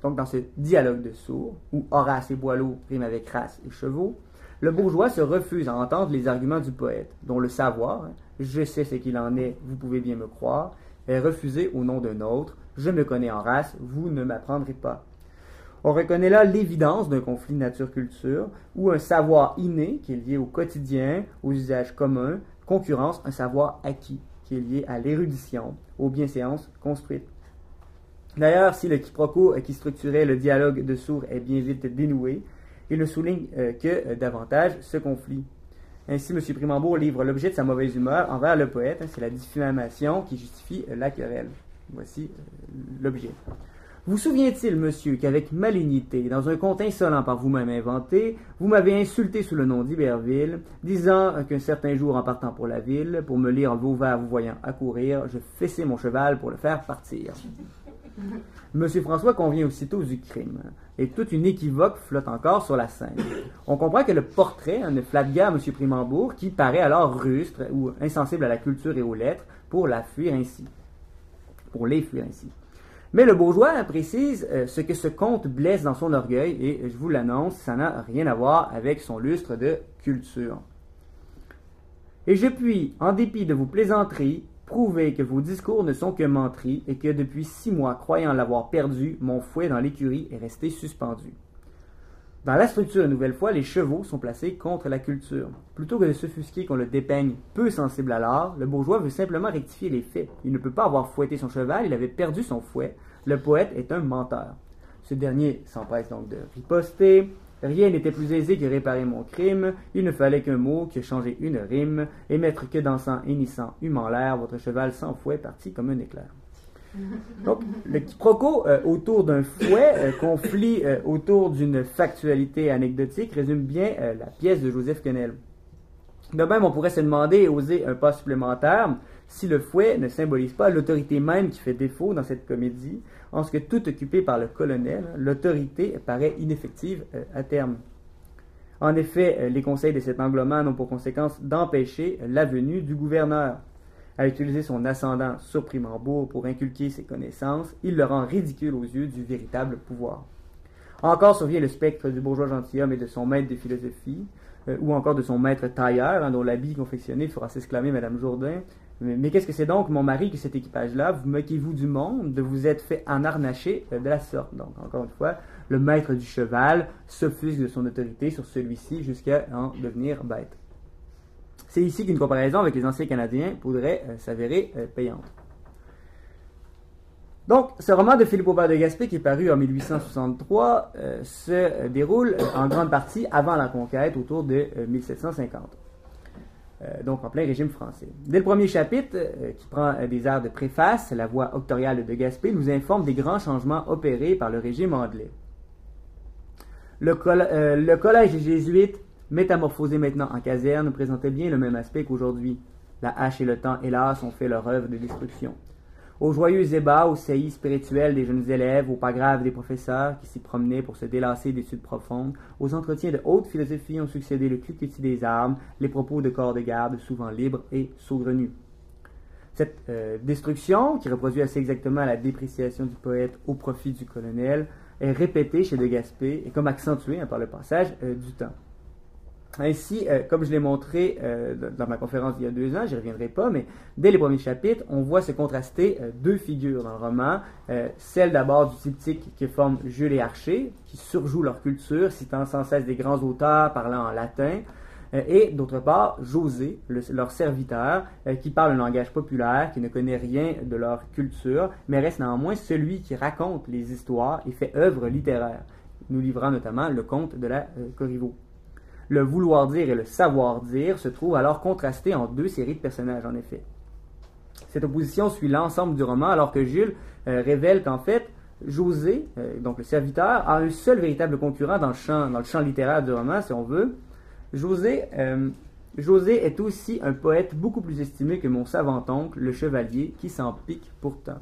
Donc, dans ce dialogue de sourds, où Horace et Boileau riment avec race et chevaux, le bourgeois se refuse à entendre les arguments du poète, dont le savoir, je sais ce qu'il en est, vous pouvez bien me croire, est refusé au nom d'un autre, je me connais en race, vous ne m'apprendrez pas. On reconnaît là l'évidence d'un conflit nature-culture où un savoir inné qui est lié au quotidien, aux usages communs, concurrence un savoir acquis qui est lié à l'érudition, aux bienséances construites. D'ailleurs, si le quiproquo qui structurait le dialogue de sourds est bien vite dénoué, il ne souligne euh, que euh, davantage ce conflit. Ainsi, M. Primambourg livre l'objet de sa mauvaise humeur envers le poète, c'est la diffamation qui justifie la querelle. Voici euh, l'objet. Vous souvient-il, monsieur, qu'avec malignité, dans un conte insolent par vous-même inventé, vous m'avez insulté sous le nom d'Iberville, disant qu'un certain jour, en partant pour la ville, pour me lire vos vers vous voyant accourir, je fessais mon cheval pour le faire partir. *laughs* Monsieur François convient aussitôt du crime, et toute une équivoque flotte encore sur la scène. On comprend que le portrait ne flatte guère Monsieur Primambourg, qui paraît alors rustre ou insensible à la culture et aux lettres, pour la fuir ainsi. Pour les fuir ainsi. Mais le bourgeois précise euh, ce que ce conte blesse dans son orgueil, et je vous l'annonce, ça n'a rien à voir avec son lustre de culture. Et je puis, en dépit de vos plaisanteries, prouver que vos discours ne sont que menteries, et que depuis six mois, croyant l'avoir perdu, mon fouet dans l'écurie est resté suspendu. Dans la structure, une nouvelle fois, les chevaux sont placés contre la culture. Plutôt que de s'offusquer qu'on le dépeigne peu sensible à l'art, le bourgeois veut simplement rectifier les faits. Il ne peut pas avoir fouetté son cheval, il avait perdu son fouet. Le poète est un menteur. Ce dernier s'empresse donc de riposter. Rien n'était plus aisé que réparer mon crime. Il ne fallait qu'un mot, que changer une rime, et mettre que dansant, hennissant, hume en l'air, votre cheval sans fouet parti comme un éclair. *laughs* Donc, le quiproquo euh, autour d'un fouet, euh, conflit euh, autour d'une factualité anecdotique, résume bien la pièce de Joseph Quenel. De même, on pourrait se demander et oser un pas supplémentaire si le fouet ne symbolise pas l'autorité même qui fait défaut dans cette comédie, en ce que tout occupé par le colonel, l'autorité paraît ineffective à terme. En effet, les conseils de cet anglomane ont pour conséquence d'empêcher la venue du gouverneur à utiliser son ascendant sur Primambourg pour inculquer ses connaissances, il le rend ridicule aux yeux du véritable pouvoir. Encore survient le spectre du bourgeois gentilhomme et de son maître de philosophie, euh, ou encore de son maître tailleur, hein, dont l'habit confectionné fera s'exclamer Madame Jourdain. Mais, qu'est-ce que c'est donc, mon mari, que cet équipage-là? Vous moquez-vous du monde? De vous être fait enarnacher euh, de la sorte Donc, encore une fois, le maître du cheval s'offusque de son autorité sur celui-ci jusqu'à en devenir bête. C'est ici qu'une comparaison avec les anciens Canadiens pourrait euh, s'avérer euh, payante. Donc, ce roman de Philippe Aubert de Gaspé, qui est paru en 1863, euh, se déroule en grande partie avant la conquête, autour de 1750. Donc, en plein régime français. Dès le premier chapitre, qui prend des airs de préface, la voix octoriale de Gaspé nous informe des grands changements opérés par le régime anglais. Le, le collège des jésuites métamorphosé maintenant en caserne, présentait bien le même aspect qu'aujourd'hui. La hache et le temps, hélas, ont fait leur œuvre de destruction. Aux joyeux ébats, aux saillies spirituelles des jeunes élèves, aux pas graves des professeurs qui s'y promenaient pour se délasser d'études profondes, aux entretiens de haute philosophie ont succédé le cliquetis des armes, les propos de corps de garde, souvent libres et saugrenus. Cette euh, destruction, qui reproduit assez exactement la dépréciation du poète au profit du colonel, est répétée chez De Gaspé et comme accentuée par le passage euh, du temps. Ainsi, euh, comme je l'ai montré euh, dans ma conférence il y a deux ans, je reviendrai pas, mais dès les premiers chapitres, on voit se contraster euh, deux figures dans le roman. celle d'abord du triptyque qui forme Jules et Archer, qui surjouent leur culture, citant sans cesse des grands auteurs parlant en latin. et d'autre part, José, leur serviteur, qui parle un langage populaire, qui ne connaît rien de leur culture, mais reste néanmoins celui qui raconte les histoires et fait œuvre littéraire, nous livrant notamment le conte de la Corriveau. Le vouloir dire et le savoir dire se trouvent alors contrastés en deux séries de personnages, en effet. Cette opposition suit l'ensemble du roman, alors que Jules euh, révèle qu'en fait, José, euh, donc le serviteur, a un seul véritable concurrent dans le champ, dans le champ littéraire du roman, si on veut. José, euh, José est aussi un poète beaucoup plus estimé que mon savant oncle, le chevalier, qui s'en pique pourtant.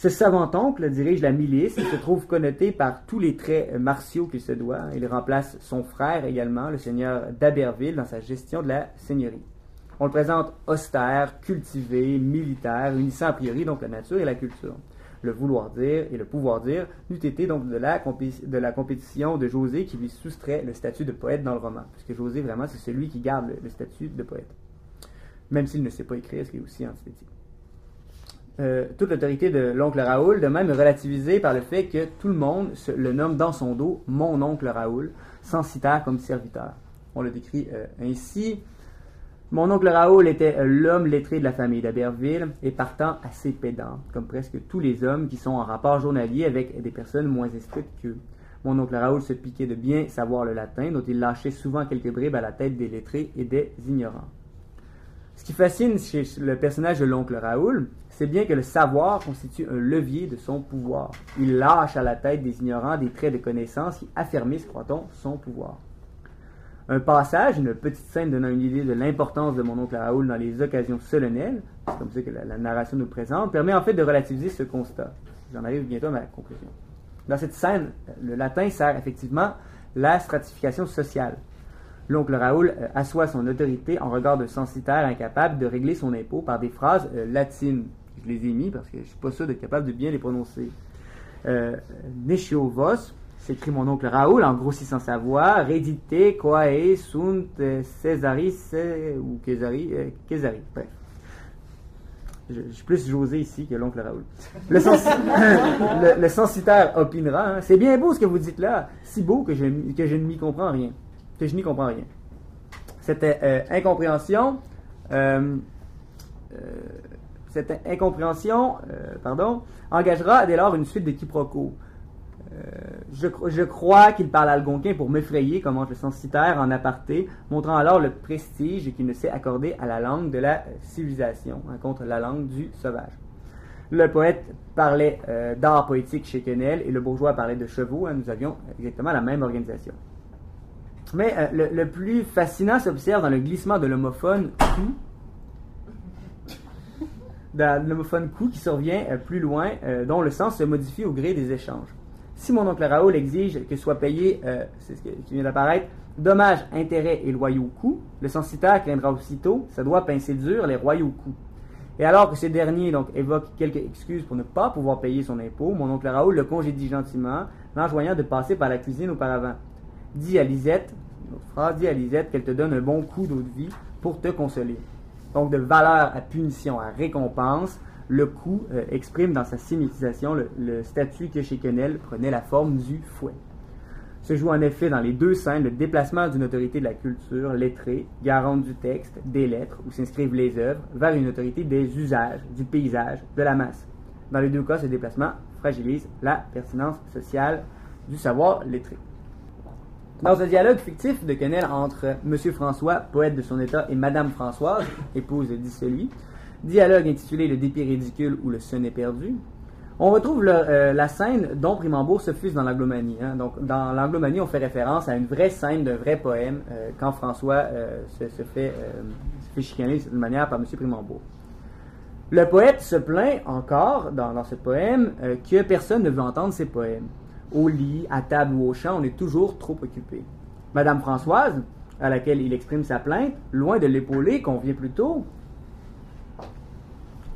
Ce savant oncle dirige la milice et se trouve connoté par tous les traits martiaux qu'il se doit. Il remplace son frère également, le seigneur d'Aberville, dans sa gestion de la seigneurie. On le présente austère, cultivé, militaire, unissant a priori donc la nature et la culture. Le vouloir dire et le pouvoir dire n'eût été donc de la, compétition de José qui lui soustrait le statut de poète dans le roman, puisque José vraiment c'est celui qui garde le, statut de poète, même s'il ne sait pas écrire, ce qui est aussi antithétique. Euh, toute l'autorité de l'oncle Raoul, de même relativisée par le fait que tout le monde le nomme dans son dos mon oncle Raoul, censitaire comme serviteur. On le décrit euh, ainsi. Mon oncle Raoul était euh, l'homme lettré de la famille d'Aberville et partant assez pédant, comme presque tous les hommes qui sont en rapport journalier avec des personnes moins instruites qu'eux. Mon oncle Raoul se piquait de bien savoir le latin, dont il lâchait souvent quelques bribes à la tête des lettrés et des ignorants. Ce qui fascine chez le personnage de l'oncle Raoul, c'est bien que le savoir constitue un levier de son pouvoir. Il lâche à la tête des ignorants des traits de connaissance qui affermissent, croit-on, son pouvoir. Un passage, une petite scène donnant une idée de l'importance de mon oncle Raoul dans les occasions solennelles, c'est comme ça que la, narration nous présente, permet en fait de relativiser ce constat. J'en arrive bientôt à ma conclusion. Dans cette scène, le latin sert effectivement la stratification sociale. L'oncle Raoul euh, assoit son autorité en regard de censitaire incapable de régler son impôt par des phrases euh, latines. Je les ai mis parce que je ne suis pas sûr d'être capable de bien les prononcer. Euh, vos, s'écrit mon oncle Raoul en grossissant sa voix, redite quae sunt Césaris ou Césari, Césari. Bref. Je, suis plus José ici que l'oncle Raoul. *laughs* Le, censitaire opinera. Hein. C'est bien beau ce que vous dites là, si beau que je, ne m'y comprends rien que je n'y comprends rien. Cette euh, incompréhension, euh, euh, cette incompréhension, pardon, engagera dès lors une suite de quiproquos. Je, je, crois qu'il parle algonquin pour m'effrayer, comment le censitaire en aparté, montrant alors le prestige qu'il ne sait accorder à la langue de la civilisation, hein, contre la langue du sauvage. Le poète parlait d'art poétique chez Quenel et le bourgeois parlait de chevaux. Hein, nous avions exactement la même organisation. Mais euh, le, plus fascinant s'observe dans le glissement de l'homophone coup, dans l'homophone coup qui survient euh, plus loin, euh, dont le sens se modifie au gré des échanges. Si mon oncle Raoul exige que soit payé, c'est ce qui vient d'apparaître, dommages, intérêts et loyaux coûts, le censitaire craindra aussitôt, ça doit pincer dur les royaux coûts. Et alors que ce dernier donc évoque quelques excuses pour ne pas pouvoir payer son impôt, mon oncle Raoul le congédie gentiment, l'enjoignant de passer par la cuisine auparavant. Dis à Lisette, notre phrase, dis à Lisette qu'elle te donne un bon coup d'eau de vie pour te consoler. Donc de valeur à punition à récompense, le coup euh, exprime dans sa sémitisation le, statut que chez Quenel prenait la forme du fouet. Se joue en effet dans les deux scènes le déplacement d'une autorité de la culture, lettrée, garante du texte, des lettres, où s'inscrivent les œuvres, vers une autorité des usages, du paysage, de la masse. Dans les deux cas, ce déplacement fragilise la pertinence sociale du savoir lettré. Dans un dialogue fictif de Quenel entre Monsieur François, poète de son état, et Madame Françoise, épouse de celui, dialogue intitulé Le dépit ridicule ou le sonnet perdu, on retrouve euh, la scène dont Primambourg se fuse dans l'anglomanie. Hein. Dans l'anglomanie, on fait référence à une vraie scène d'un vrai poème euh, quand François euh, se, fait, chicaner de cette manière par M. Primambourg. Le poète se plaint encore dans ce poème que personne ne veut entendre ses poèmes au lit, à table ou au champ, on est toujours trop occupé. Madame Françoise, à laquelle il exprime sa plainte, loin de l'épauler, convient plutôt.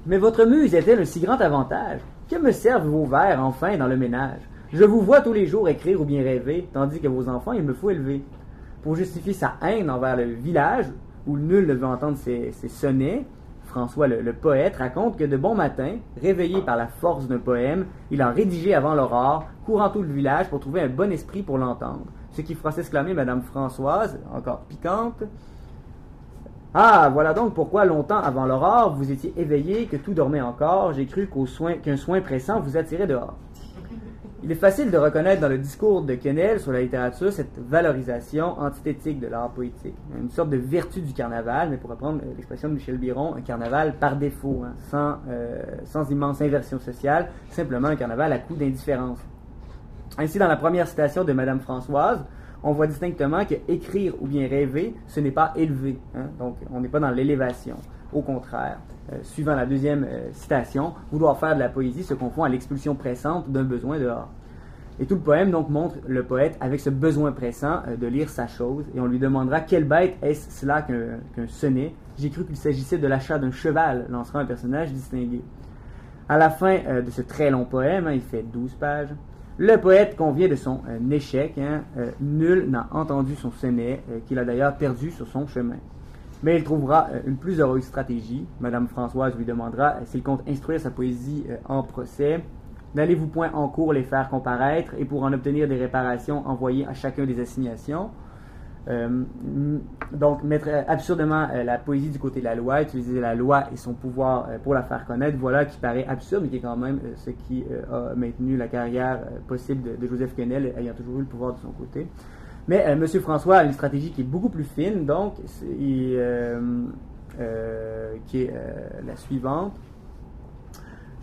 Mais votre muse est-elle un si grand avantage? Que me servent vos vers, enfin, dans le ménage? Je vous vois tous les jours écrire ou bien rêver, tandis que vos enfants, il me faut élever. Pour justifier sa haine envers le village, où nul ne veut entendre ses, sonnets, François le, poète raconte que de bon matin, réveillé par la force d'un poème, il a rédigé avant l'aurore, courant tout le village pour trouver un bon esprit pour l'entendre. Ce qui fera s'exclamer Madame Françoise, encore piquante. Ah, voilà donc pourquoi longtemps avant l'aurore vous étiez éveillé, que tout dormait encore, j'ai cru qu'un soin, soin pressant vous attirait dehors. Il est facile de reconnaître dans le discours de Quenel sur la littérature cette valorisation antithétique de l'art poétique, une sorte de vertu du carnaval, mais pour reprendre l'expression de Michel Biron, un carnaval par défaut, hein, sans, euh, sans immense inversion sociale, simplement un carnaval à coup d'indifférence. Ainsi, dans la première citation de Madame Françoise, on voit distinctement que écrire ou bien rêver, ce n'est pas élever. Hein. donc, on n'est pas dans l'élévation. Au contraire, euh, suivant la deuxième euh, citation, vouloir faire de la poésie se confond à l'expulsion pressante d'un besoin dehors. Et tout le poème donc montre le poète avec ce besoin pressant euh, de lire sa chose, et on lui demandera quelle bête est-ce cela qu'un sonnet? J'ai cru qu'il s'agissait de l'achat d'un cheval, lancera un personnage distingué. À la fin de ce très long poème, hein, il fait 12 pages, le poète convient de son échec. Hein, nul n'a entendu son sonnet, qu'il a d'ailleurs perdu sur son chemin mais il trouvera euh, une plus heureuse stratégie. Madame Françoise lui demandera euh, s'il compte instruire sa poésie euh, en procès. N'allez-vous point en cours les faire comparaître et pour en obtenir des réparations, envoyer à chacun des assignations? donc, mettre absurdement la poésie du côté de la loi, utiliser la loi et son pouvoir pour la faire connaître, voilà qui paraît absurde, mais qui est quand même ce qui a maintenu la carrière possible de, Joseph Quesnel, ayant toujours eu le pouvoir de son côté. Mais euh, M. François a une stratégie qui est beaucoup plus fine, donc, euh, euh, qui est la suivante.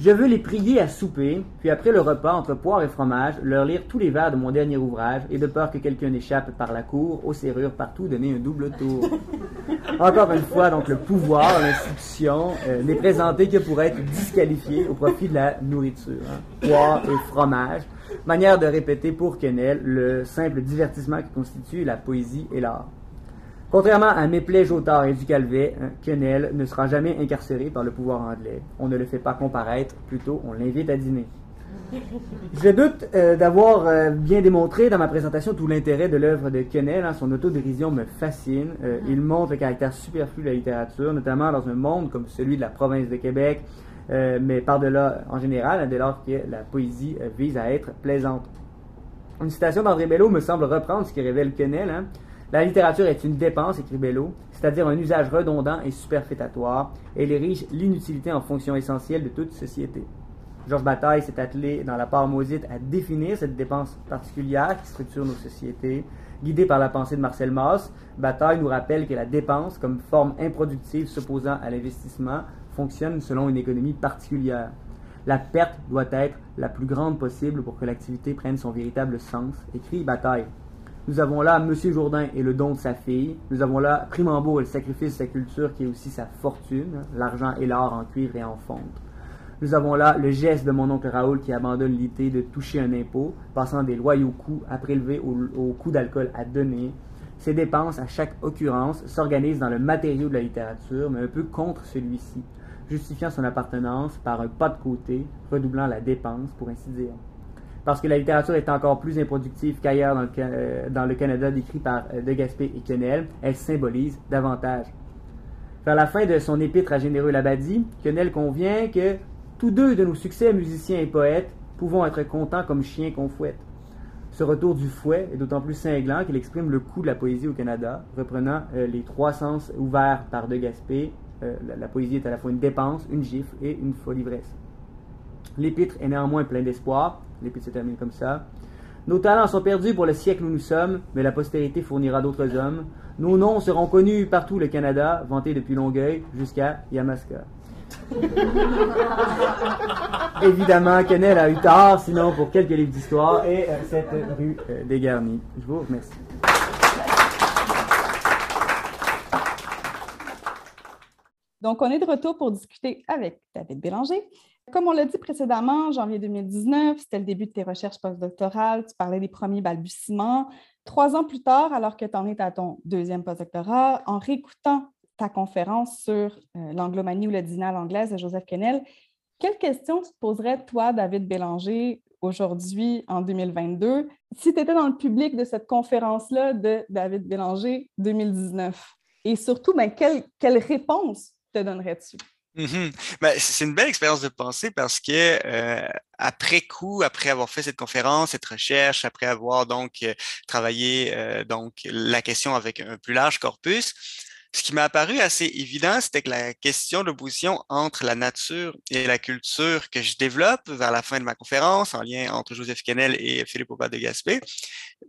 Je veux les prier à souper, puis après le repas, entre poire et fromage, leur lire tous les vers de mon dernier ouvrage, et de peur que quelqu'un n'échappe par la cour, aux serrures partout, donner un double tour. Encore une fois, donc le pouvoir, l'institution, euh, n'est présenté que pour être disqualifié au profit de la nourriture. Hein. Poire et fromage, manière de répéter pour Quenel le simple divertissement qui constitue la poésie et l'art. Contrairement à Méplay, Jotard et Ducalvet, hein, Quenel ne sera jamais incarcéré par le pouvoir anglais. On ne le fait pas comparaître, plutôt on l'invite à dîner. Je doute euh, d'avoir euh, bien démontré dans ma présentation tout l'intérêt de l'œuvre de Quenel. Hein. son autodérision me fascine. Euh, il montre le caractère superflu de la littérature, notamment dans un monde comme celui de la province de Québec, mais par-delà en général, hein, dès lors que la poésie vise à être plaisante. Une citation d'André Bello me semble reprendre ce qui révèle Quenel. La littérature est une dépense, écrit Bello, c'est-à-dire un usage redondant et superfétatoire. Elle érige l'inutilité en fonction essentielle de toute société. Georges Bataille s'est attelé dans la part maudite à définir cette dépense particulière qui structure nos sociétés. Guidé par la pensée de Marcel Mauss, Bataille nous rappelle que la dépense, comme forme improductive s'opposant à l'investissement, fonctionne selon une économie particulière. La perte doit être la plus grande possible pour que l'activité prenne son véritable sens, écrit Bataille. Nous avons là M. Jourdain et le don de sa fille. Nous avons là Primambourg et le sacrifice de sa culture qui est aussi sa fortune, l'argent et l'or en cuivre et en fonte. Nous avons là le geste de mon oncle Raoul qui abandonne l'idée de toucher un impôt, passant des loyaux coûts à prélever au, coût d'alcool à donner. Ces dépenses, à chaque occurrence, s'organisent dans le matériau de la littérature, mais un peu contre celui-ci, justifiant son appartenance par un pas de côté, redoublant la dépense, pour ainsi dire parce que la littérature est encore plus improductive qu'ailleurs dans, euh, le Canada décrit par euh, De et Quenel, elle symbolise davantage. Vers la fin de son épître à Généreux Labadie, Quenel convient que tous deux de nos succès musiciens et poètes pouvons être contents comme chiens qu'on fouette. Ce retour du fouet est d'autant plus cinglant qu'il exprime le coût de la poésie au Canada, reprenant euh, les trois sens ouverts par De Gaspé. La, la, poésie est à la fois une dépense, une gifle et une folle ivresse. L'épître est néanmoins plein d'espoir. L'épître se termine comme ça. Nos talents sont perdus pour le siècle où nous sommes, mais la postérité fournira d'autres hommes. Nos noms seront connus partout le Canada, vantés depuis Longueuil jusqu'à Yamaska. *laughs* Évidemment, Kennel a eu tard, sinon pour quelques livres d'histoire, et euh, cette rue euh, dégarnie. Je vous remercie. Donc, on est de retour pour discuter avec David Bélanger. Comme on l'a dit précédemment, janvier 2019, c'était le début de tes recherches postdoctorales. Tu parlais des premiers balbutiements. Trois ans plus tard, alors que tu en es à ton deuxième postdoctorat, en réécoutant ta conférence sur euh, l'anglomanie ou le dîner à l'anglaise de Joseph Kennel, quelles questions tu te poserais, toi, David Bélanger, aujourd'hui, en 2022, si tu étais dans le public de cette conférence-là de David Bélanger 2019? Et surtout, ben, quelle réponse te donnerais-tu? Ben, c'est une belle expérience de pensée parce que euh, après coup, après avoir fait cette conférence, cette recherche, après avoir donc euh, travaillé euh, donc la question avec un plus large corpus, ce qui m'a apparu assez évident, c'était que la question de l'opposition entre la nature et la culture que je développe vers la fin de ma conférence, en lien entre Joseph Kennel et Philippe Aubat de Gaspé,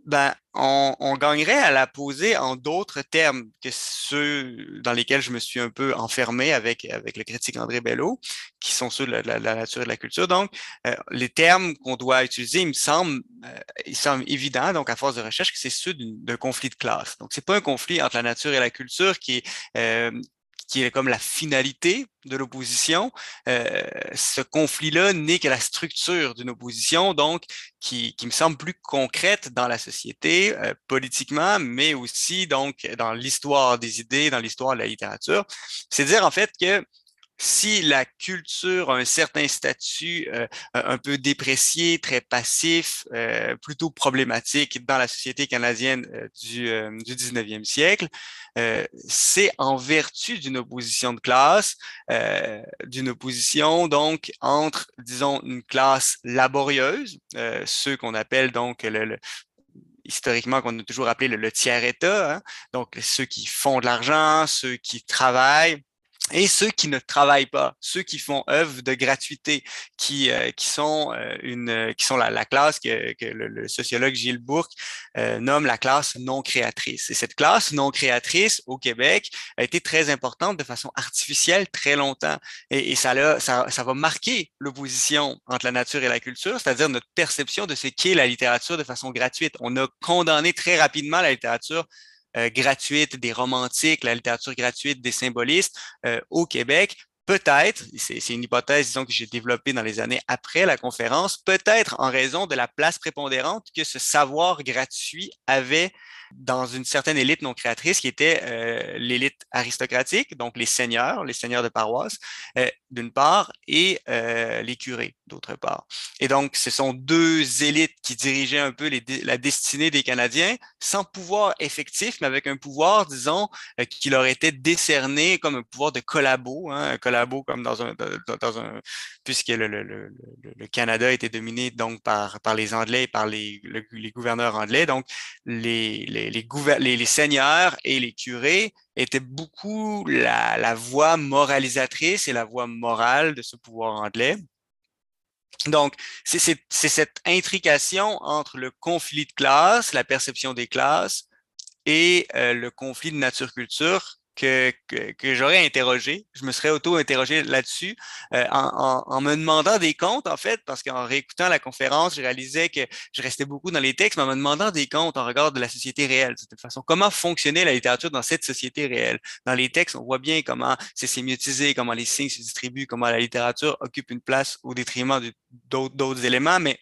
ben, on, on, gagnerait à la poser en d'autres termes que ceux dans lesquels je me suis un peu enfermé avec, avec le critique André Bello, qui sont ceux de la, nature et de la culture. Donc, euh, les termes qu'on doit utiliser, il me semble, euh, il semble évident, donc à force de recherche, que c'est ceux d'un conflit de classe. Donc, c'est pas un conflit entre la nature et la culture qui est, euh, qui est comme la finalité de l'opposition. Euh, ce conflit-là n'est que la structure d'une opposition, donc qui, me semble plus concrète dans la société, euh, politiquement, mais aussi donc dans l'histoire des idées, dans l'histoire de la littérature. C'est dire en fait que si la culture a un certain statut euh, un peu déprécié, très passif, euh, plutôt problématique dans la société canadienne euh, du, du 19e siècle, c'est en vertu d'une opposition de classe, d'une opposition donc entre, disons, une classe laborieuse, ceux qu'on appelle donc le, historiquement qu'on a toujours appelé le, tiers-État, hein, donc ceux qui font de l'argent, ceux qui travaillent, et ceux qui ne travaillent pas, ceux qui font œuvre de gratuité, qui, euh, qui sont euh, une euh, qui sont la, la classe que, que le, sociologue Gilles Bourque nomme la classe non créatrice. Et cette classe non créatrice au Québec a été très importante de façon artificielle très longtemps. Et, et ça, ça, ça va marquer l'opposition entre la nature et la culture, c'est-à-dire notre perception de ce qu'est la littérature de façon gratuite. On a condamné très rapidement la littérature euh, gratuite des romantiques, la littérature gratuite des symbolistes euh, au Québec. Peut-être, c'est une hypothèse, disons, que j'ai développée dans les années après la conférence, peut-être en raison de la place prépondérante que ce savoir gratuit avait dans une certaine élite non créatrice qui était euh, l'élite aristocratique, donc les seigneurs, les seigneurs de paroisse, euh, d'une part, et euh, les curés, d'autre part. Et donc, ce sont deux élites qui dirigeaient un peu la destinée des Canadiens, sans pouvoir effectif, mais avec un pouvoir, disons, qui leur était décerné comme un pouvoir de collabo, hein, un collabo comme dans un, puisque le, Canada était dominé donc par, les Anglais et par les, gouverneurs anglais. Donc, les les, seigneurs et les curés étaient beaucoup la, la voix moralisatrice et la voix morale de ce pouvoir anglais. Donc, c'est cette intrication entre le conflit de classe, la perception des classes et euh, le conflit de nature-culture que, que, j'aurais interrogé. Je me serais auto-interrogé là-dessus euh, en, en, me demandant des comptes, en fait, parce qu'en réécoutant la conférence, je réalisais que je restais beaucoup dans les textes, mais en me demandant des comptes en regard de la société réelle. De toute façon, comment fonctionnait la littérature dans cette société réelle? Dans les textes, on voit bien comment c'est sémiotisé, comment les signes se distribuent, comment la littérature occupe une place au détriment d'autres éléments, mais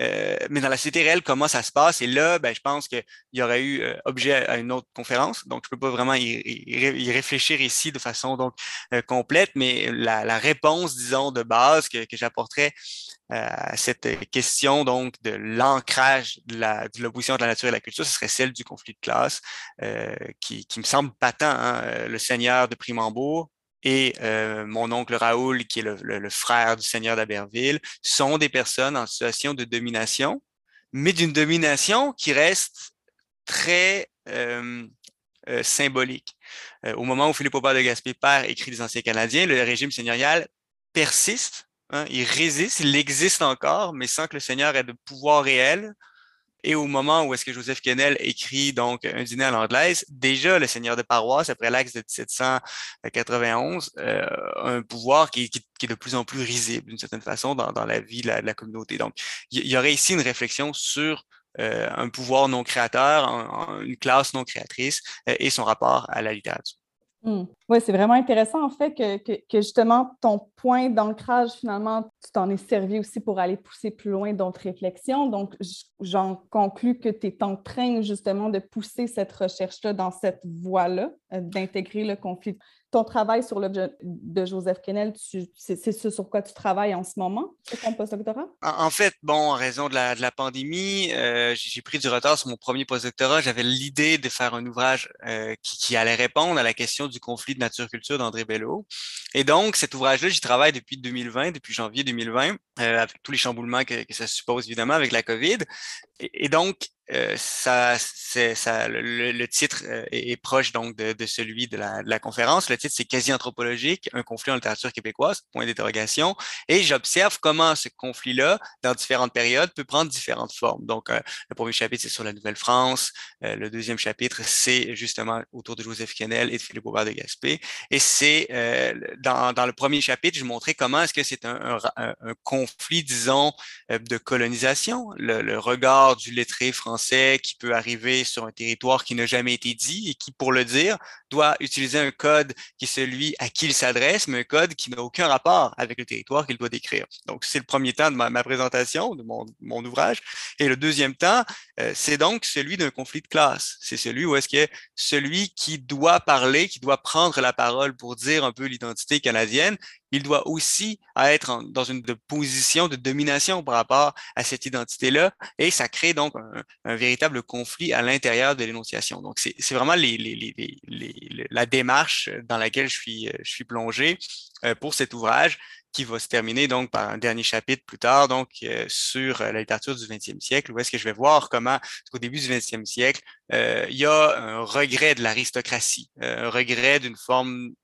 euh, mais dans la société réelle, comment ça se passe? Et là, ben, je pense qu'il y aurait eu euh, objet à, une autre conférence, donc je peux pas vraiment y, y, réfléchir ici de façon donc euh, complète, mais la, la, réponse, disons, de base que, que j'apporterais à cette question donc de l'ancrage de l'opposition de, la nature et la culture, ce serait celle du conflit de classe, qui, qui, me semble patent. Hein? Le Seigneur de Primambourg, et euh, mon oncle Raoul, qui est le, frère du seigneur d'Aberville, sont des personnes en situation de domination, mais d'une domination qui reste très euh, euh, symbolique. au moment où Philippe Aubert de Gaspé père écrit des Anciens Canadiens, le régime seigneurial persiste, hein, il résiste, il existe encore, mais sans que le seigneur ait de pouvoir réel et au moment où est-ce que Joseph Kennel écrit donc un dîner à l'anglaise, déjà le seigneur de paroisse, après l'acte de 1791, euh, un pouvoir qui, qui, qui, est de plus en plus risible d'une certaine façon dans, dans la vie de la, communauté. Donc, il y, aurait ici une réflexion sur euh, un pouvoir non créateur, une classe non créatrice euh, et son rapport à la littérature. Hmm. Oui, c'est vraiment intéressant en fait que, que, justement ton point d'ancrage, finalement, tu t'en es servi aussi pour aller pousser plus loin d'autres réflexions. Donc, j'en conclus que tu es en train justement de pousser cette recherche-là dans cette voie-là, euh, d'intégrer le conflit ton travail sur l'objet de Joseph Kennel, c'est ce sur quoi tu travailles en ce moment, ton postdoctorat? En, fait, bon, en raison de la, pandémie, euh, j'ai pris du retard sur mon premier postdoctorat. J'avais l'idée de faire un ouvrage euh, qui, allait répondre à la question du conflit de nature-culture d'André Bello. Et donc, cet ouvrage-là, j'y travaille depuis 2020, depuis janvier 2020, euh, avec tous les chamboulements que, ça suppose, évidemment, avec la COVID. Et donc, euh, ça, ça, le, titre euh, est, proche donc de, de celui de la, de la, conférence. Le titre, c'est quasi anthropologique, un conflit en littérature québécoise, point d'interrogation. Et j'observe comment ce conflit-là, dans différentes périodes, peut prendre différentes formes. Donc, euh, le premier chapitre, c'est sur la Nouvelle-France. le deuxième chapitre, c'est justement autour de Joseph Kennel et de Philippe Aubert de Gaspé. Et c'est dans, dans le premier chapitre, je montrais comment est-ce que c'est un, un, un, conflit, disons, de colonisation, le, le regard du lettré français qui peut arriver sur un territoire qui n'a jamais été dit et qui, pour le dire, doit utiliser un code qui est celui à qui il s'adresse, mais un code qui n'a aucun rapport avec le territoire qu'il doit décrire. Donc, c'est le premier temps de ma, présentation, de mon, ouvrage. Et le deuxième temps, euh, c'est donc celui d'un conflit de classe. C'est celui où est-ce que celui qui doit parler, qui doit prendre la parole pour dire un peu l'identité canadienne, il doit aussi être dans une position de domination par rapport à cette identité-là, et ça crée donc un, véritable conflit à l'intérieur de l'énonciation. Donc, c'est vraiment la démarche dans laquelle je suis, plongé euh, pour cet ouvrage qui va se terminer donc par un dernier chapitre plus tard, donc euh, sur la littérature du 20e siècle, où est-ce que je vais voir comment, au début du 20e siècle, euh, il y a un regret de l'aristocratie, un regret d'une forme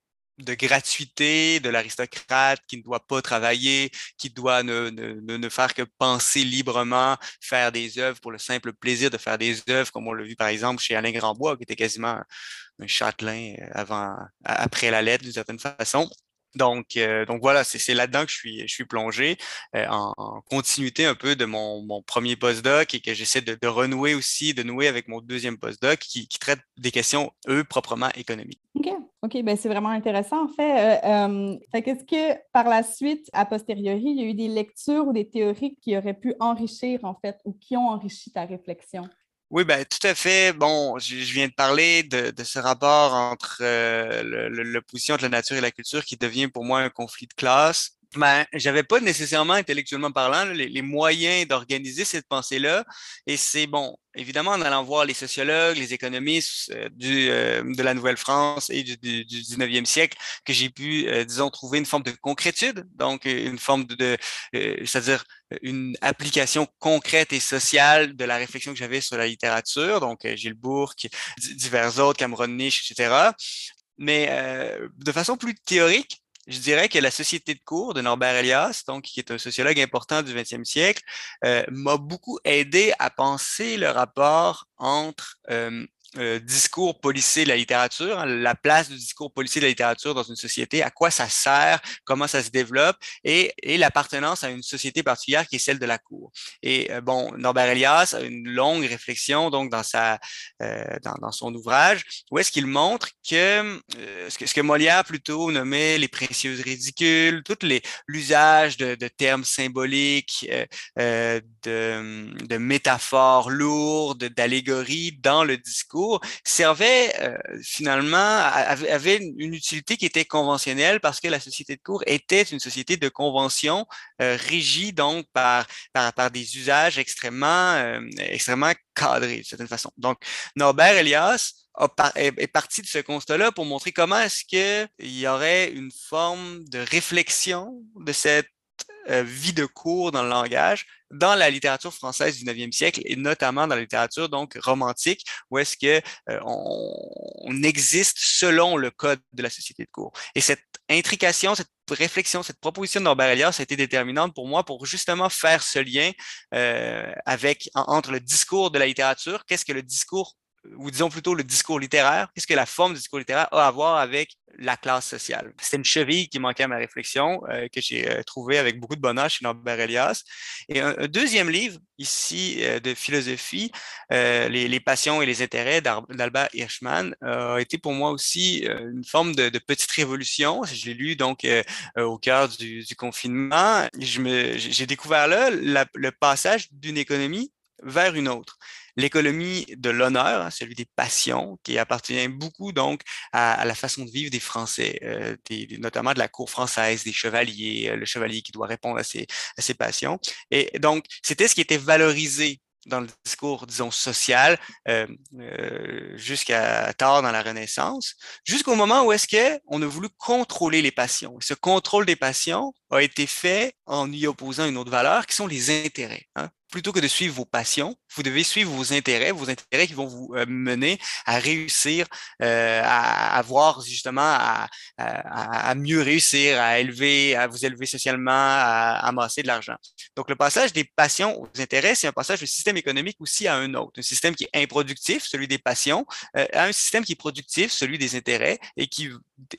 de gratuité de l'aristocrate qui ne doit pas travailler, qui doit ne, ne, faire que penser librement, faire des œuvres pour le simple plaisir de faire des œuvres, comme on l'a vu par exemple chez Alain Grandbois, qui était quasiment un châtelain euh, avant, après la lettre d'une certaine façon. Donc, euh, donc voilà, c'est là-dedans que je suis, plongé euh, en, continuité un peu de mon, premier postdoc et que j'essaie de, renouer aussi, de nouer avec mon deuxième postdoc qui, qui traite des questions, eux, proprement économiques. OK, OK, ben c'est vraiment intéressant en fait. Euh, Qu'est-ce que par la suite, a posteriori, il y a eu des lectures ou des théories qui auraient pu enrichir en fait ou qui ont enrichi ta réflexion? Oui, ben tout à fait. Bon, je, viens de parler de, ce rapport entre euh, l'opposition entre la nature et la culture qui devient pour moi un conflit de classe. Ben, j'avais pas nécessairement intellectuellement parlant les, moyens d'organiser cette pensée-là. Et c'est bon, évidemment, en allant voir les sociologues, les économistes euh, du, euh, de la Nouvelle-France et du, du, du, 19e siècle, que j'ai pu, euh, disons, trouver une forme de concrétude, donc une forme de, de c'est-à-dire une application concrète et sociale de la réflexion que j'avais sur la littérature, donc Gilles Bourque, divers autres, Cameron Niche, etc. Mais de façon plus théorique, je dirais que la société de cours de Norbert Elias, donc qui est un sociologue important du 20e siècle, euh, m'a beaucoup aidé à penser le rapport entre euh, euh, discours policier de la littérature, hein, la place du discours policier de la littérature dans une société, à quoi ça sert, comment ça se développe, et, et l'appartenance à une société particulière qui est celle de la cour. Et euh, bon, Norbert Elias a une longue réflexion donc dans sa euh, dans, son ouvrage où est-ce qu'il montre que, ce que ce que Molière plutôt nommait les précieuses ridicules, tout l'usage de, de, termes symboliques, de, de métaphores lourdes, d'allégories dans le discours servait euh, finalement, avait une utilité qui était conventionnelle parce que la société de cours était une société de convention euh, régie donc par, par, par, des usages extrêmement, euh, extrêmement cadrés de certaine façon. Donc, Norbert Elias est, parti de ce constat-là pour montrer comment est-ce qu'il y aurait une forme de réflexion de cette vie de cours dans le langage dans la littérature française du 9e siècle et notamment dans la littérature donc romantique où est-ce que euh, on, existe selon le code de la société de cours. Et cette intrication, cette réflexion, cette proposition de Norbert Elias a été déterminante pour moi pour justement faire ce lien euh, avec entre le discours de la littérature, qu'est-ce que le discours ou disons plutôt le discours littéraire, qu'est-ce que la forme du discours littéraire a à voir avec la classe sociale? C'était une cheville qui manquait à ma réflexion, euh, que j'ai euh, trouvé avec beaucoup de bonheur chez Norbert Elias. Et un, deuxième livre, ici, euh, de philosophie, les, les, passions et les intérêts d'Albert Hirschman, a été pour moi aussi une forme de, petite révolution. Je l'ai lu donc au cœur du, du confinement. J'ai découvert là le passage d'une économie vers une autre l'économie de l'honneur, hein, celui des passions, qui appartient beaucoup donc à, la façon de vivre des Français, euh, notamment de la cour française, des chevaliers, euh, le chevalier qui doit répondre à ses, passions. Et donc, c'était ce qui était valorisé dans le discours, disons, social, euh, jusqu'à tard dans la Renaissance, jusqu'au moment où est-ce qu'on a voulu contrôler les passions. ce contrôle des passions a été fait en y opposant une autre valeur, qui sont les intérêts. Hein plutôt que de suivre vos passions, vous devez suivre vos intérêts, vos intérêts qui vont vous euh, mener à réussir, euh, à avoir justement à, mieux réussir, à élever, à vous élever socialement, à, amasser de l'argent. Donc le passage des passions aux intérêts, c'est un passage du système économique aussi à un autre, un système qui est improductif, celui des passions, euh, à un système qui est productif, celui des intérêts, et qui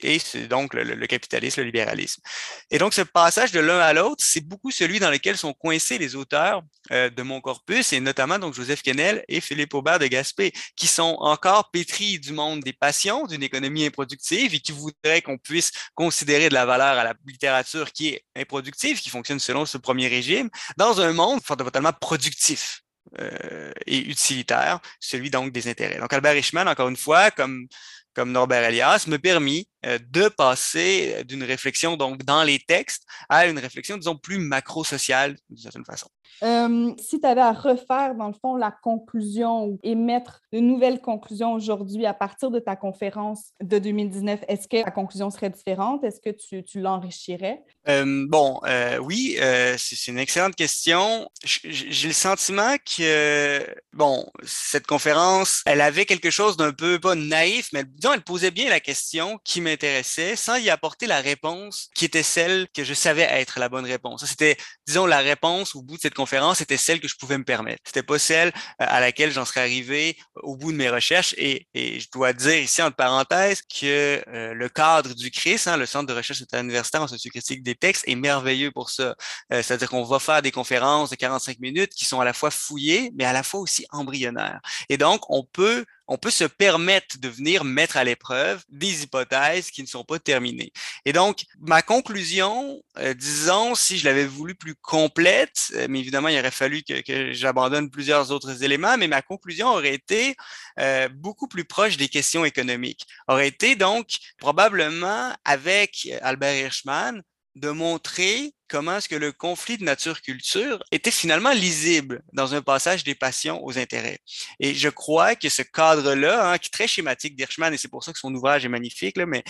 est donc le, capitalisme, le libéralisme. Et donc ce passage de l'un à l'autre, c'est beaucoup celui dans lequel sont coincés les auteurs de mon corpus, et notamment donc Joseph Kennel et Philippe Aubert de Gaspé, qui sont encore pétris du monde des passions, d'une économie improductive, et qui voudraient qu'on puisse considérer de la valeur à la littérature qui est improductive, qui fonctionne selon ce premier régime, dans un monde fondamentalement productif. Euh, et utilitaire, celui donc des intérêts. Donc Albert Eichmann, encore une fois, comme comme Norbert Elias, me permis euh, de passer d'une réflexion donc dans les textes à une réflexion, disons, plus macro-sociale d'une certaine façon. Euh, si tu avais à refaire, dans le fond, la conclusion ou émettre de nouvelles conclusions aujourd'hui à partir de ta conférence de 2019, est-ce que la conclusion serait différente? Est-ce que tu, tu l'enrichirais? Euh, bon, euh, oui, euh, c'est une excellente question. J'ai le sentiment que, bon, cette conférence, elle avait quelque chose d'un peu, pas naïf, mais disons, elle posait bien la question qui m'intéressait sans y apporter la réponse qui était celle que je savais être la bonne réponse. C'était, disons, la réponse au bout de cette conférence était celle que je pouvais me permettre. C'était pas celle euh, à laquelle j'en serais arrivé au bout de mes recherches. Et, je dois dire ici, entre parenthèses, que euh, le cadre du CRIS, hein, le Centre de recherche universitaire en sociocritique des textes, est merveilleux pour ça. Euh, c'est-à-dire qu'on va faire des conférences de 45 minutes qui sont à la fois fouillées, mais à la fois aussi embryonnaires. Et donc, on peut on peut se permettre de venir mettre à l'épreuve des hypothèses qui ne sont pas terminées. Et donc, ma conclusion, euh, disons, si je l'avais voulu plus complète, euh, mais évidemment, il aurait fallu que, j'abandonne plusieurs autres éléments, mais ma conclusion aurait été euh, beaucoup plus proche des questions économiques. Aurait été donc probablement avec Albert Hirschman, de montrer comment est-ce que le conflit de nature-culture était finalement lisible dans un passage des passions aux intérêts. Et je crois que ce cadre-là, hein, qui est très schématique d'Hirschman, et c'est pour ça que son ouvrage est magnifique, là, mais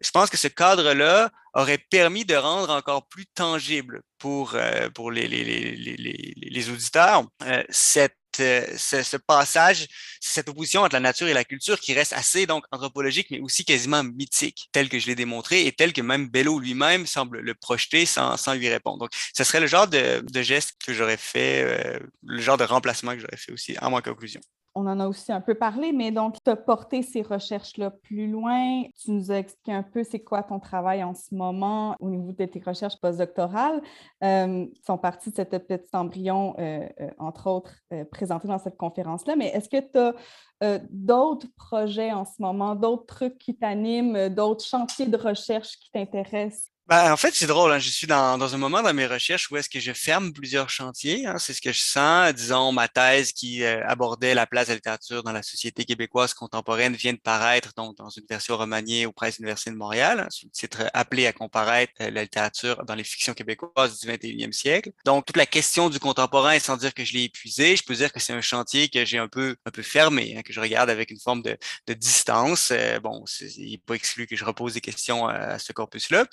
je pense que ce cadre-là aurait permis de rendre encore plus tangible pour, euh, pour les, les, les, les auditeurs euh, cette ce, ce, passage, cette opposition entre la nature et la culture qui reste assez donc anthropologique, mais aussi quasiment mythique, tel que je l'ai démontré et tel que même Bello lui-même semble le projeter sans, lui répondre. Donc, ce serait le genre de, geste que j'aurais fait, euh, le genre de remplacement que j'aurais fait aussi en ma conclusion on en a aussi un peu parlé, mais donc, tu as porté ces recherches-là plus loin. Tu nous as expliqué un peu c'est quoi ton travail en ce moment au niveau de tes recherches postdoctorales, euh, qui sont parties de cette petit embryon, euh, euh, entre autres, présenté dans cette conférence-là. Mais est-ce que tu as d'autres projets en ce moment, d'autres trucs qui t'animent, d'autres chantiers de recherche qui t'intéressent? Ben, en fait, c'est drôle. Hein. Je suis dans, dans, un moment dans mes recherches où est-ce que je ferme plusieurs chantiers. Hein. C'est ce que je sens. Disons, ma thèse qui euh, abordait la place de la littérature dans la société québécoise contemporaine vient de paraître donc dans une version remaniée aux presses université de Montréal, hein, sous le titre appelé à comparaître euh, la littérature dans les fictions québécoises du 21e siècle. Donc, toute la question du contemporain, sans dire que je l'ai épuisé, je peux dire que c'est un chantier que j'ai un peu un peu fermé, hein, que je regarde avec une forme de, de distance. Euh, bon, il n'est pas exclu que je repose des questions à ce corpus-là.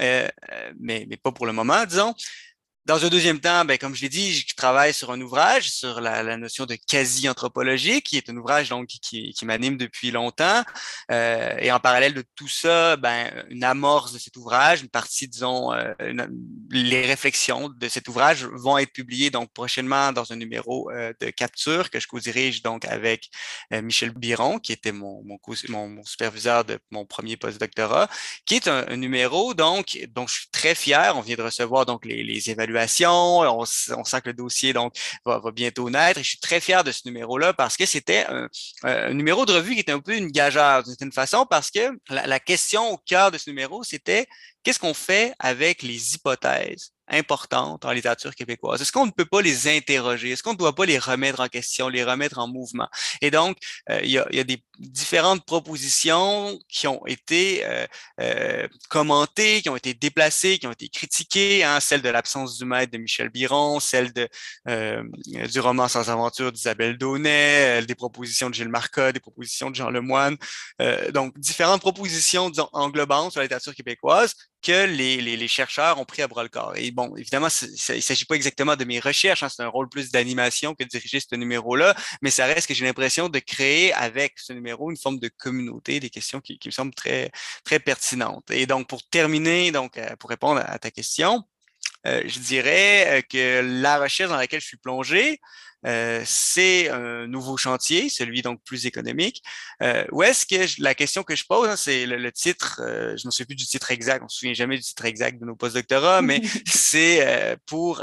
Euh, euh, mais, mais pas pour le moment, disons. Dans un deuxième temps, ben, comme je l'ai dit, je travaille sur un ouvrage sur la, notion de quasi-anthropologie, qui est un ouvrage donc qui, m'anime depuis longtemps. Euh, et en parallèle de tout ça, ben, une amorce de cet ouvrage, une partie, disons, euh, les réflexions de cet ouvrage vont être publiées donc prochainement dans un numéro euh, de capture que je co-dirige donc avec euh, Michel Biron, qui était mon, mon, mon, superviseur de mon premier postdoctorat, qui est un, un, numéro donc dont je suis très fier. On vient de recevoir donc les, les évaluations on, sent que le dossier donc va, bientôt naître. Je suis très fier de ce numéro-là parce que c'était un, numéro de revue qui était un peu une gageure d'une certaine façon parce que la, la question au cœur de ce numéro, c'était qu'est-ce qu'on fait avec les hypothèses? Importantes en littérature québécoise? Est-ce qu'on ne peut pas les interroger? Est-ce qu'on ne doit pas les remettre en question, les remettre en mouvement? Et donc, euh, il, y a, y a, des différentes propositions qui ont été euh, euh, commentées, qui ont été déplacées, qui ont été critiquées, hein, celle de l'absence du maître de Michel Biron, celle de, euh, du roman Sans aventure d'Isabelle Daunet, des propositions de Gilles Marcotte, des propositions de Jean Lemoine. donc, différentes propositions disons, englobantes sur la littérature québécoise que les, chercheurs ont pris à bras le corps. Et bon, évidemment, il ne s'agit pas exactement de mes recherches, hein, c'est un rôle plus d'animation que de diriger ce numéro-là, mais ça reste que j'ai l'impression de créer avec ce numéro une forme de communauté, des questions qui, me semblent très, très pertinentes. Et donc, pour terminer, donc, euh, pour répondre à ta question, euh, je dirais euh, que la recherche dans laquelle je suis plongé, euh, c'est un nouveau chantier, celui donc plus économique. Euh, où est-ce que la question que je pose, hein, c'est le, titre, euh, je ne me souviens plus du titre exact, on ne se souvient jamais du titre exact de nos postdoctorats, mais *laughs* c'est euh, pour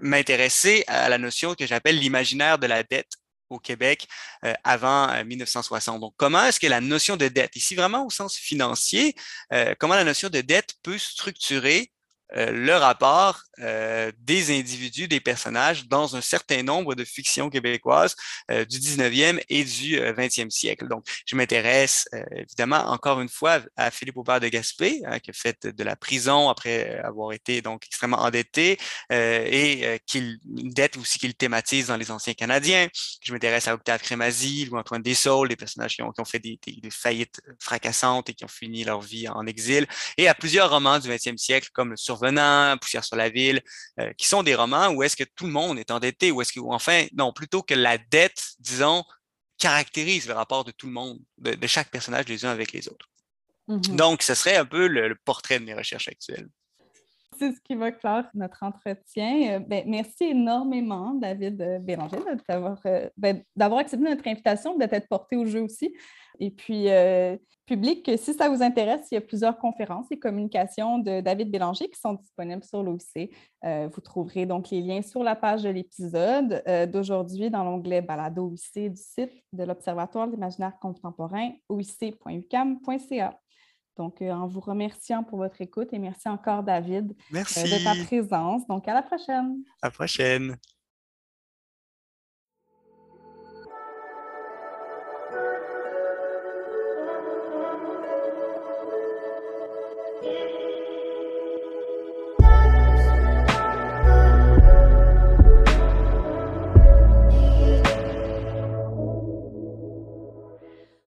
m'intéresser à la notion que j'appelle l'imaginaire de la dette au Québec euh, avant 1960. Donc, comment est-ce que la notion de dette, ici vraiment au sens financier, euh, comment la notion de dette peut structurer euh, le rapport euh, des individus, des personnages dans un certain nombre de fictions québécoises euh, du 19e et du 20e siècle. Donc, je m'intéresse évidemment encore une fois à Philippe Aubert de Gaspé, hein, qui a fait de la prison après avoir été donc extrêmement endetté et qu'il dette aussi qu'il thématise dans les anciens Canadiens. Je m'intéresse à Octave Crémazie, Louis-Antoine Dessaulles, des personnages qui ont, qui ont fait des, des, des, faillites fracassantes et qui ont fini leur vie en exil, et à plusieurs romans du 20e siècle comme le Survenant, Poussière sur la ville, euh, qui sont des romans où est-ce que tout le monde est endetté, ou est-ce que, enfin, non, plutôt que la dette, disons, caractérise le rapport de tout le monde, de, de chaque personnage les uns avec les autres. Mhm. Donc, ce serait un peu le, portrait de mes recherches actuelles. C'est ce qui va clore notre entretien. Euh, ben, merci énormément, David euh, Bélanger, ben, d'avoir accepté notre invitation, de t'être porté au jeu aussi. Et puis, euh, public, si ça vous intéresse, il y a plusieurs conférences et communications de David Bélanger qui sont disponibles sur l'OIC. vous trouverez donc les liens sur la page de l'épisode d'aujourd'hui dans l'onglet Balado OIC du site de l'Observatoire de l'imaginaire contemporain, oic.ucam.ca. Donc, euh, en vous remerciant pour votre écoute et merci encore, David, euh, de ta présence. Donc, à la prochaine. À la prochaine.